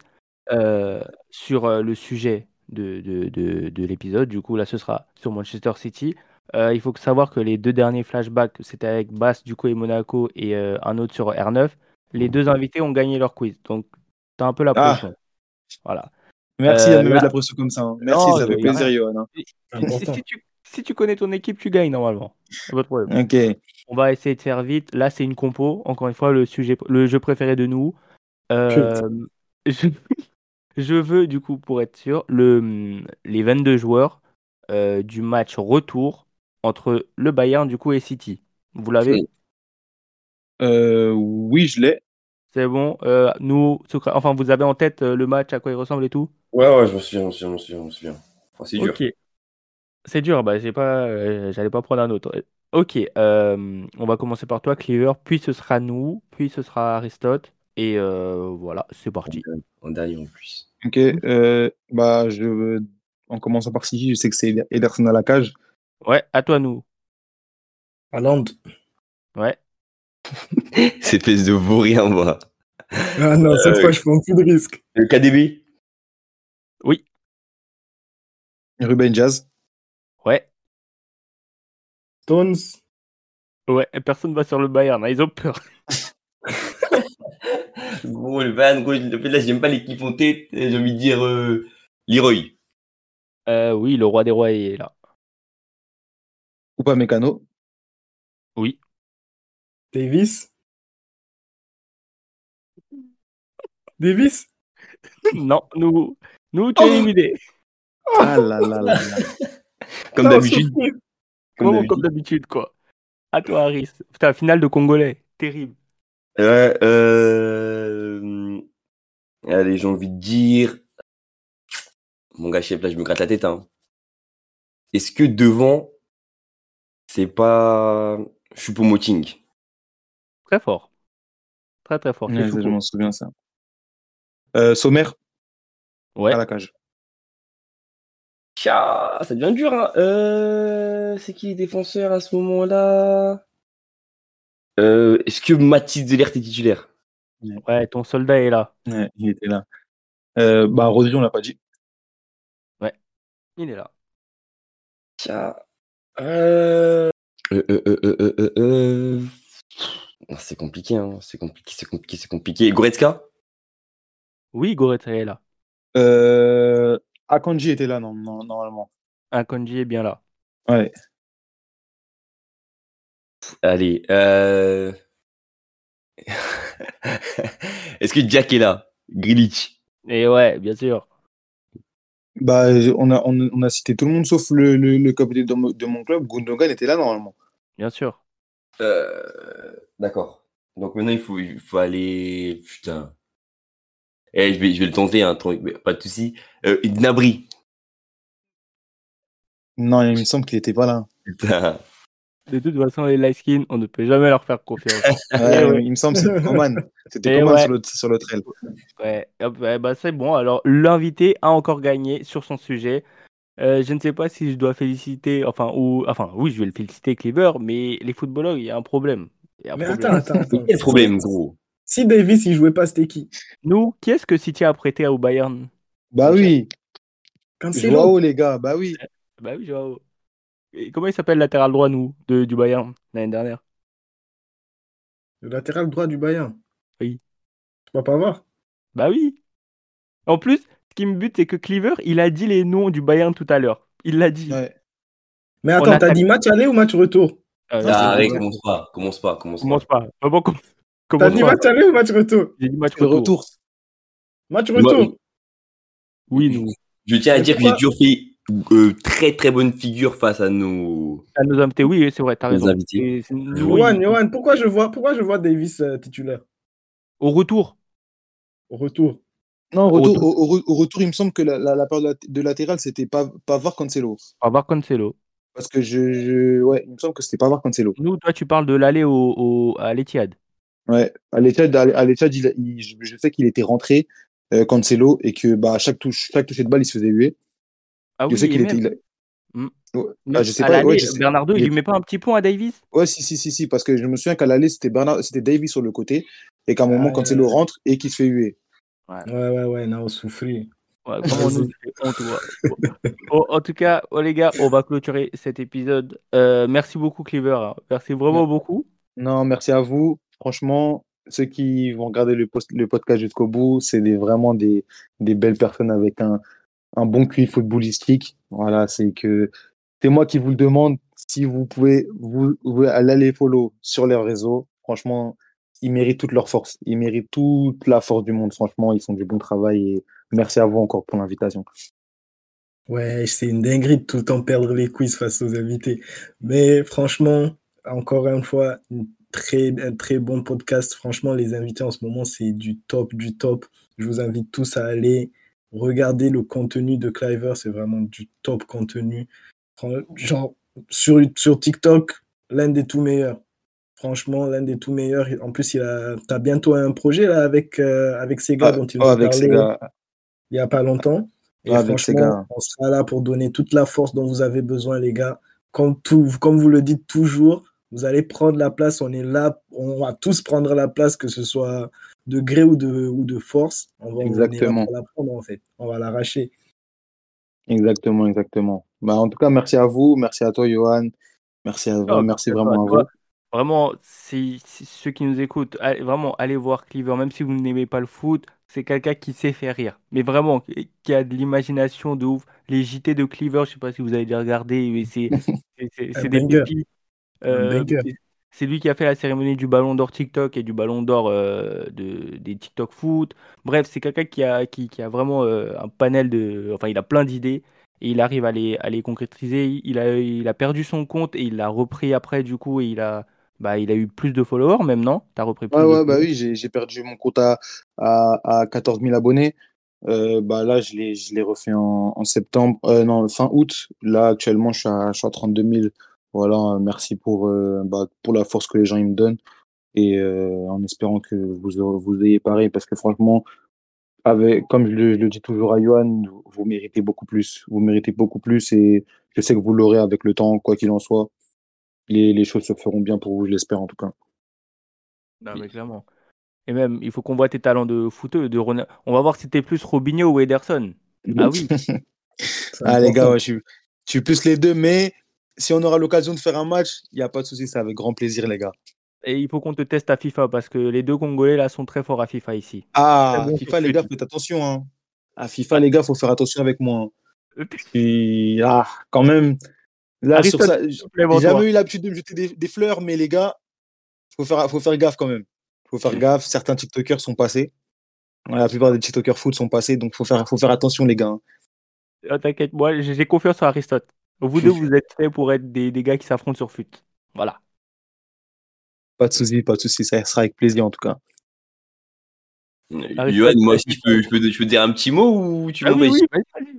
euh, sur le sujet de, de, de, de l'épisode. Du coup, là, ce sera sur Manchester City. Euh, il faut savoir que les deux derniers flashbacks, c'était avec Bass, du coup, et Monaco, et euh, un autre sur R9. Les deux invités ont gagné leur quiz. Donc, t'as un peu la Ah. pression. Voilà. Merci Euh, de me là- mettre la pression comme ça. hein. Merci, Non, ça fait plaisir, Johan. hein. Si, tu, si tu connais ton équipe, tu gagnes normalement. Pas de problème. Ok. On va essayer de faire vite. Là, c'est une compo. Encore une fois, le sujet, le jeu préféré de nous. Euh, je, je veux, du coup, pour être sûr, le, les 22 joueurs euh, du match retour entre le Bayern, du coup, et City. Vous l'avez Oui. Euh, oui, je l'ai. C'est bon. Euh, nous, enfin, vous avez en tête le match, à quoi il ressemble et tout? Ouais, ouais, je m'en souviens, je m'en souviens, je m'en souviens. Enfin, c'est dur. Ok. C'est dur, bah, j'ai pas, j'allais pas prendre un autre. Ok, on va commencer par toi, Cleaver, puis ce sera nous, puis ce sera Aristote, et voilà, c'est parti. En dernier en plus. Ok. euh, bah, je... En commençant par City, je sais que c'est Ederson à la cage. Ouais, à toi, nous. Haaland. Ouais. Cette espèce de vaurien, moi. Ah non, cette Euh, fois, je prends plus de risques. Le KDB Ruben Jazz. Ouais, Stones. ouais, personne va sur le Bayern, hein, ils ont peur. Gros, le Bayern, gros, en fait, là, j'aime pas l'équipe en tête. J'ai envie de dire euh, Leroy. Euh, oui, le roi des rois est là. Ou pas Mécano. Oui. Davis. Davis. non, nous, nous, tu Oh. es éliminé. Ah là là là là. Comme d'habitude. Comme d'habitude. comme d'habitude, quoi. À toi, Aris. Putain, finale de Congolais. Terrible. Ouais, euh... Allez, j'ai envie de dire. Mon gars, chef, là, je me gratte la tête. Hein. Est-ce que devant, c'est pas Choupo-Moting? Très fort. Très, très fort. Ouais, je m'en souviens, ça. Euh, Sommer? Ouais. à la cage. Tcha, ça devient dur. Hein. Euh... C'est qui les défenseurs à ce moment-là? Euh, Est-ce que Mathis Delert est titulaire? Ouais, ton soldat est là. Ouais, il était là. Euh, bah, Rodri, on l'a pas dit. Il est là. Tcha. Euh... Euh, euh, euh, euh, euh, euh, euh. Ah, C'est compliqué, hein. c'est compliqué, c'est compliqué, c'est compliqué. Goretzka? Oui, Goretzka est là. Euh, Akanji était là, non, non, normalement. Akanji est bien là. Ouais. Allez. Euh... Est-ce que Jack est là? Grilich Et ouais, bien sûr. Bah, on a, on, on a cité tout le monde sauf le, le, le capitaine de, mon- de mon club. Gundogan était là, normalement. Bien sûr. euh... D'accord. Donc maintenant, il faut, il faut aller... Putain. Eh, je, vais, je vais le tenter, hein, pas de souci. Euh, Gnabry. Non, il me semble qu'il était pas là. Putain. De toute façon, les light skin, on ne peut jamais leur faire confiance. Ouais, ouais. Il me semble que c'était Coman. C'était Eh Coman ouais. sur le, sur le trail. Ouais, bah c'est bon. Alors, l'invité a encore gagné sur son sujet. Euh, je ne sais pas si je dois féliciter, enfin, ou, enfin, oui, je vais le féliciter, Cleaver, mais les footballeurs, il y a un problème. Il y a un Mais problème. attends, attends, attends. Quel problème, gros Si Davis, il jouait pas, c'était qui? Nous, qui est-ce que City a prêté au Bayern? Bah oui. Joao, les gars. Bah oui. Bah oui, Joao. Et comment il s'appelle latéral droit, nous, de, du Bayern, l'année dernière? Le latéral droit du Bayern? Oui. Tu vas pas voir? Bah oui. En plus, ce qui me bute, c'est que Cleaver, il a dit les noms du Bayern tout à l'heure. Il l'a dit. Ouais. Mais attends, attaque. t'as dit match aller ou match retour? Euh, Ah, Ah, allez, bon. commence pas, commence pas, commence, commence pas. pas. Com- T'as dit match aller ou match retour? J'ai dit match retour. retour. Match Moi, retour. Oui, nous. Je tiens à dire que j'ai toujours fait euh, très très bonne figure face à nos... À nos invités, oui, c'est vrai, t'as raison. invités. Il- Johan, pourquoi je vois, pourquoi je vois Davis euh, titulaire? Au retour. au retour Non, au Au retour, retour. au, au- au retour, il me semble que la, la, la part de, lat- de latéral, c'était pas Pavard Cancelo. Va voir Cancelo. Parce que je, je- Ouais, il me semble que c'était Pavard Cancelo. Nous, toi, tu parles de l'aller au, au- à l'Etihad. Ouais. À l'Etihad, à il, il- je je sais qu'il était rentré, euh, Cancelo, et que bah, à chaque touche, chaque touche de balle, il se faisait huer. Ah je oui, sais et qu'il était. il je sais pas. Ouais, je sais. Bernardo, il Il lui met pas un petit point à Davis? Ouais, si, si, si, si, parce que je me souviens qu'à l'aller, c'était Bernard, c'était Davis sur le côté, et qu'à un moment, Ah, Cancelo ouais. rentre et qu'il se fait huer. Ouais, ouais, ouais, non, souffrir. en tout cas, oh, les gars, on va clôturer cet épisode. Euh, merci beaucoup, Cleaver. Hein. Merci vraiment beaucoup. Non, merci à vous. Franchement, ceux qui vont regarder le, le podcast jusqu'au bout, c'est vraiment des, des, belles personnes avec un, un bon QI footballistique. Voilà, c'est que c'est moi qui vous le demande. Si vous pouvez aller follow sur les réseaux, franchement, ils méritent toute leur force. Ils méritent toute la force du monde. Franchement, ils font du bon travail merci à vous encore pour l'invitation. Ouais, c'est une dinguerie de tout le temps perdre les quiz face aux invités. Mais franchement, encore une fois, très, un très bon podcast. Franchement, les invités en ce moment, c'est du top, du top. Je vous invite tous à aller regarder le contenu de Cliver. C'est vraiment du top contenu. Genre, sur, sur TikTok, l'un des tout meilleurs. Franchement, l'un des tout meilleurs. En plus, il a, as bientôt un projet là avec, euh, avec Sega ah, dont il oh, avec Sega. il n'y a pas longtemps. Et franchement, on sera là pour donner toute la force dont vous avez besoin, les gars. Comme, tout, comme vous le dites toujours, vous allez prendre la place. On est là, on va tous prendre la place, que ce soit de gré ou de, ou de force. On va, exactement. la prendre, en fait. On va l'arracher. Exactement, exactement. Bah, en tout cas, merci à vous. Merci à toi, Johan. Merci, à, oh, merci vraiment à vous. Vraiment, c'est ceux qui nous écoutent, vraiment, allez voir Cleaver, même si vous n'aimez pas le foot, c'est quelqu'un qui sait faire rire. Mais vraiment, qui a de l'imagination de ouf. Les JT de Cleaver, je sais pas si vous avez déjà regardé, mais c'est des pépites. Euh, c'est lui qui a fait la cérémonie du ballon d'or TikTok et du ballon d'or euh, de, des TikTok foot. Bref, c'est quelqu'un qui a, qui, qui a vraiment euh, un panel de. Enfin, il a plein d'idées et il arrive à les, à les concrétiser. Il a, il a perdu son compte et il l'a repris après, du coup, et il a bah, il a eu plus de followers même, non? Tu as repris plus ouais, bah oui, j'ai perdu mon compte à, à, 14 000 abonnés. Euh, bah là, je l'ai refait en, en septembre, euh, non, fin août. Là, actuellement, je suis à, je suis à 32 000. Voilà, merci pour, euh, bah, pour la force que les gens ils me donnent. Et en espérant que vous, vous ayez pareil, parce que franchement, avec, comme je le, dis toujours à Johan, vous méritez beaucoup plus. Vous méritez beaucoup plus et je sais que vous l'aurez avec le temps, quoi qu'il en soit les, choses se feront bien pour vous, je l'espère en tout cas. Non, mais clairement. Et même, il faut qu'on voit tes talents de footeux. De On va voir si t'es plus Robinho ou Ederson. Ah oui. ah les gars, je, suis, plus les deux, mais si on aura l'occasion de faire un match, il n'y a pas de souci, c'est avec grand plaisir, les gars. Et il faut qu'on te teste à FIFA parce que les deux Congolais là sont très forts à FIFA ici. Ah, FIFA, les gars, faites attention. Hein. À FIFA, les gars, faut faire attention avec moi. Hein. Et, ah, quand même, Là, sur ça, j'ai jamais eu l'habitude de me jeter des, fleurs, mais les gars, faut faire, faut faire gaffe quand même. Faut faire gaffe. Certains TikTokers sont passés. La plupart des TikTokers foot sont passés, donc faut faire, faut faire attention, les gars. Ah, t'inquiète, moi, j'ai confiance en Aristote. Vous deux, vous êtes faits pour être des, des gars qui s'affrontent sur foot. Voilà. Pas de soucis, pas de soucis. Ça sera avec plaisir, en tout cas. Yoann, moi aussi, je peux, je, peux, je peux, dire un petit mot ou tu ah, oui, oui,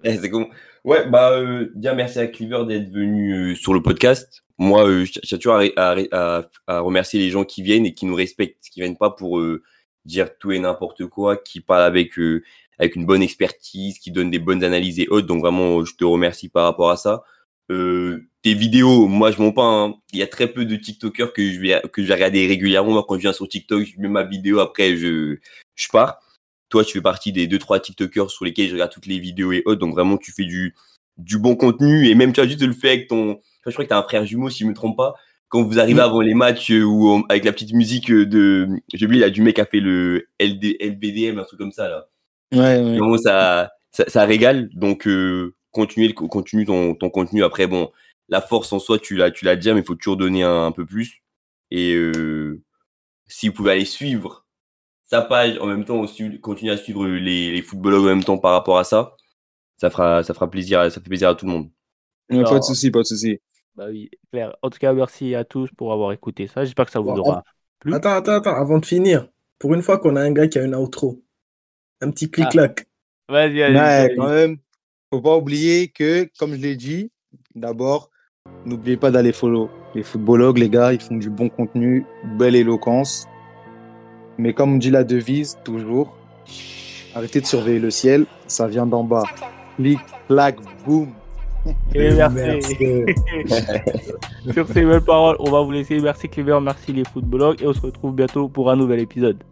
eh, C'est con. Ouais, bah, euh, bien merci à Cleaver d'être venu euh, sur le podcast. Moi, euh, je tiens toujours à, à, à, remercier les gens qui viennent et qui nous respectent, qui viennent pas pour euh, dire tout et n'importe quoi, qui parlent avec, euh, avec une bonne expertise, qui donnent des bonnes analyses et autres. Donc vraiment, je te remercie par rapport à ça. Tes vidéos, moi, je m'en pas. Hein. Il y a très peu de TikTokers que je vais, que je vais regarder régulièrement. Moi, quand je viens sur TikTok, je mets ma vidéo, après, je, je pars. Toi, tu fais partie des deux trois TikTokers sur lesquels je regarde toutes les vidéos et autres. Donc vraiment, tu fais du du bon contenu et même tu as juste le faire avec ton. Je crois que tu as un frère jumeau, si je me trompe pas. Quand vous arrivez avant les matchs euh, ou avec la petite musique euh, de, j'ai oublié, il y a du mec qui a fait le LD, LBDM, un truc comme ça là. Ouais. ouais. Vraiment, ça, ça, ça, régale. Donc euh, continue, continue ton, ton contenu. Après, bon, la force en soi, tu l'as, tu l'as déjà, mais il faut toujours donner un, un peu plus. Et euh, si vous pouvez aller suivre sa page, en même temps, aussi, continuer à suivre les, les footballeurs en même temps par rapport à ça. Ça fera, ça fera plaisir, ça fait plaisir à tout le monde. pas de souci, pas de souci. Bah oui, clair. En tout cas, merci à tous pour avoir écouté ça. J'espère que ça vous aura plu. Attends, attends, attends, avant de finir. Pour une fois qu'on a un gars qui a une outro, un petit clic-clac. Ah. Vas-y, allez. Ouais, quand même. Faut pas oublier que, comme je l'ai dit, d'abord, n'oubliez pas d'aller follow les footballogues, les gars. Ils font du bon contenu, belle éloquence. Mais comme dit la devise, toujours, arrêtez de surveiller le ciel, ça vient d'en bas. Clic, clac, boum. Et merci. Sur ces belles paroles, on va vous laisser. Merci Clever, merci les footballeurs et on se retrouve bientôt pour un nouvel épisode.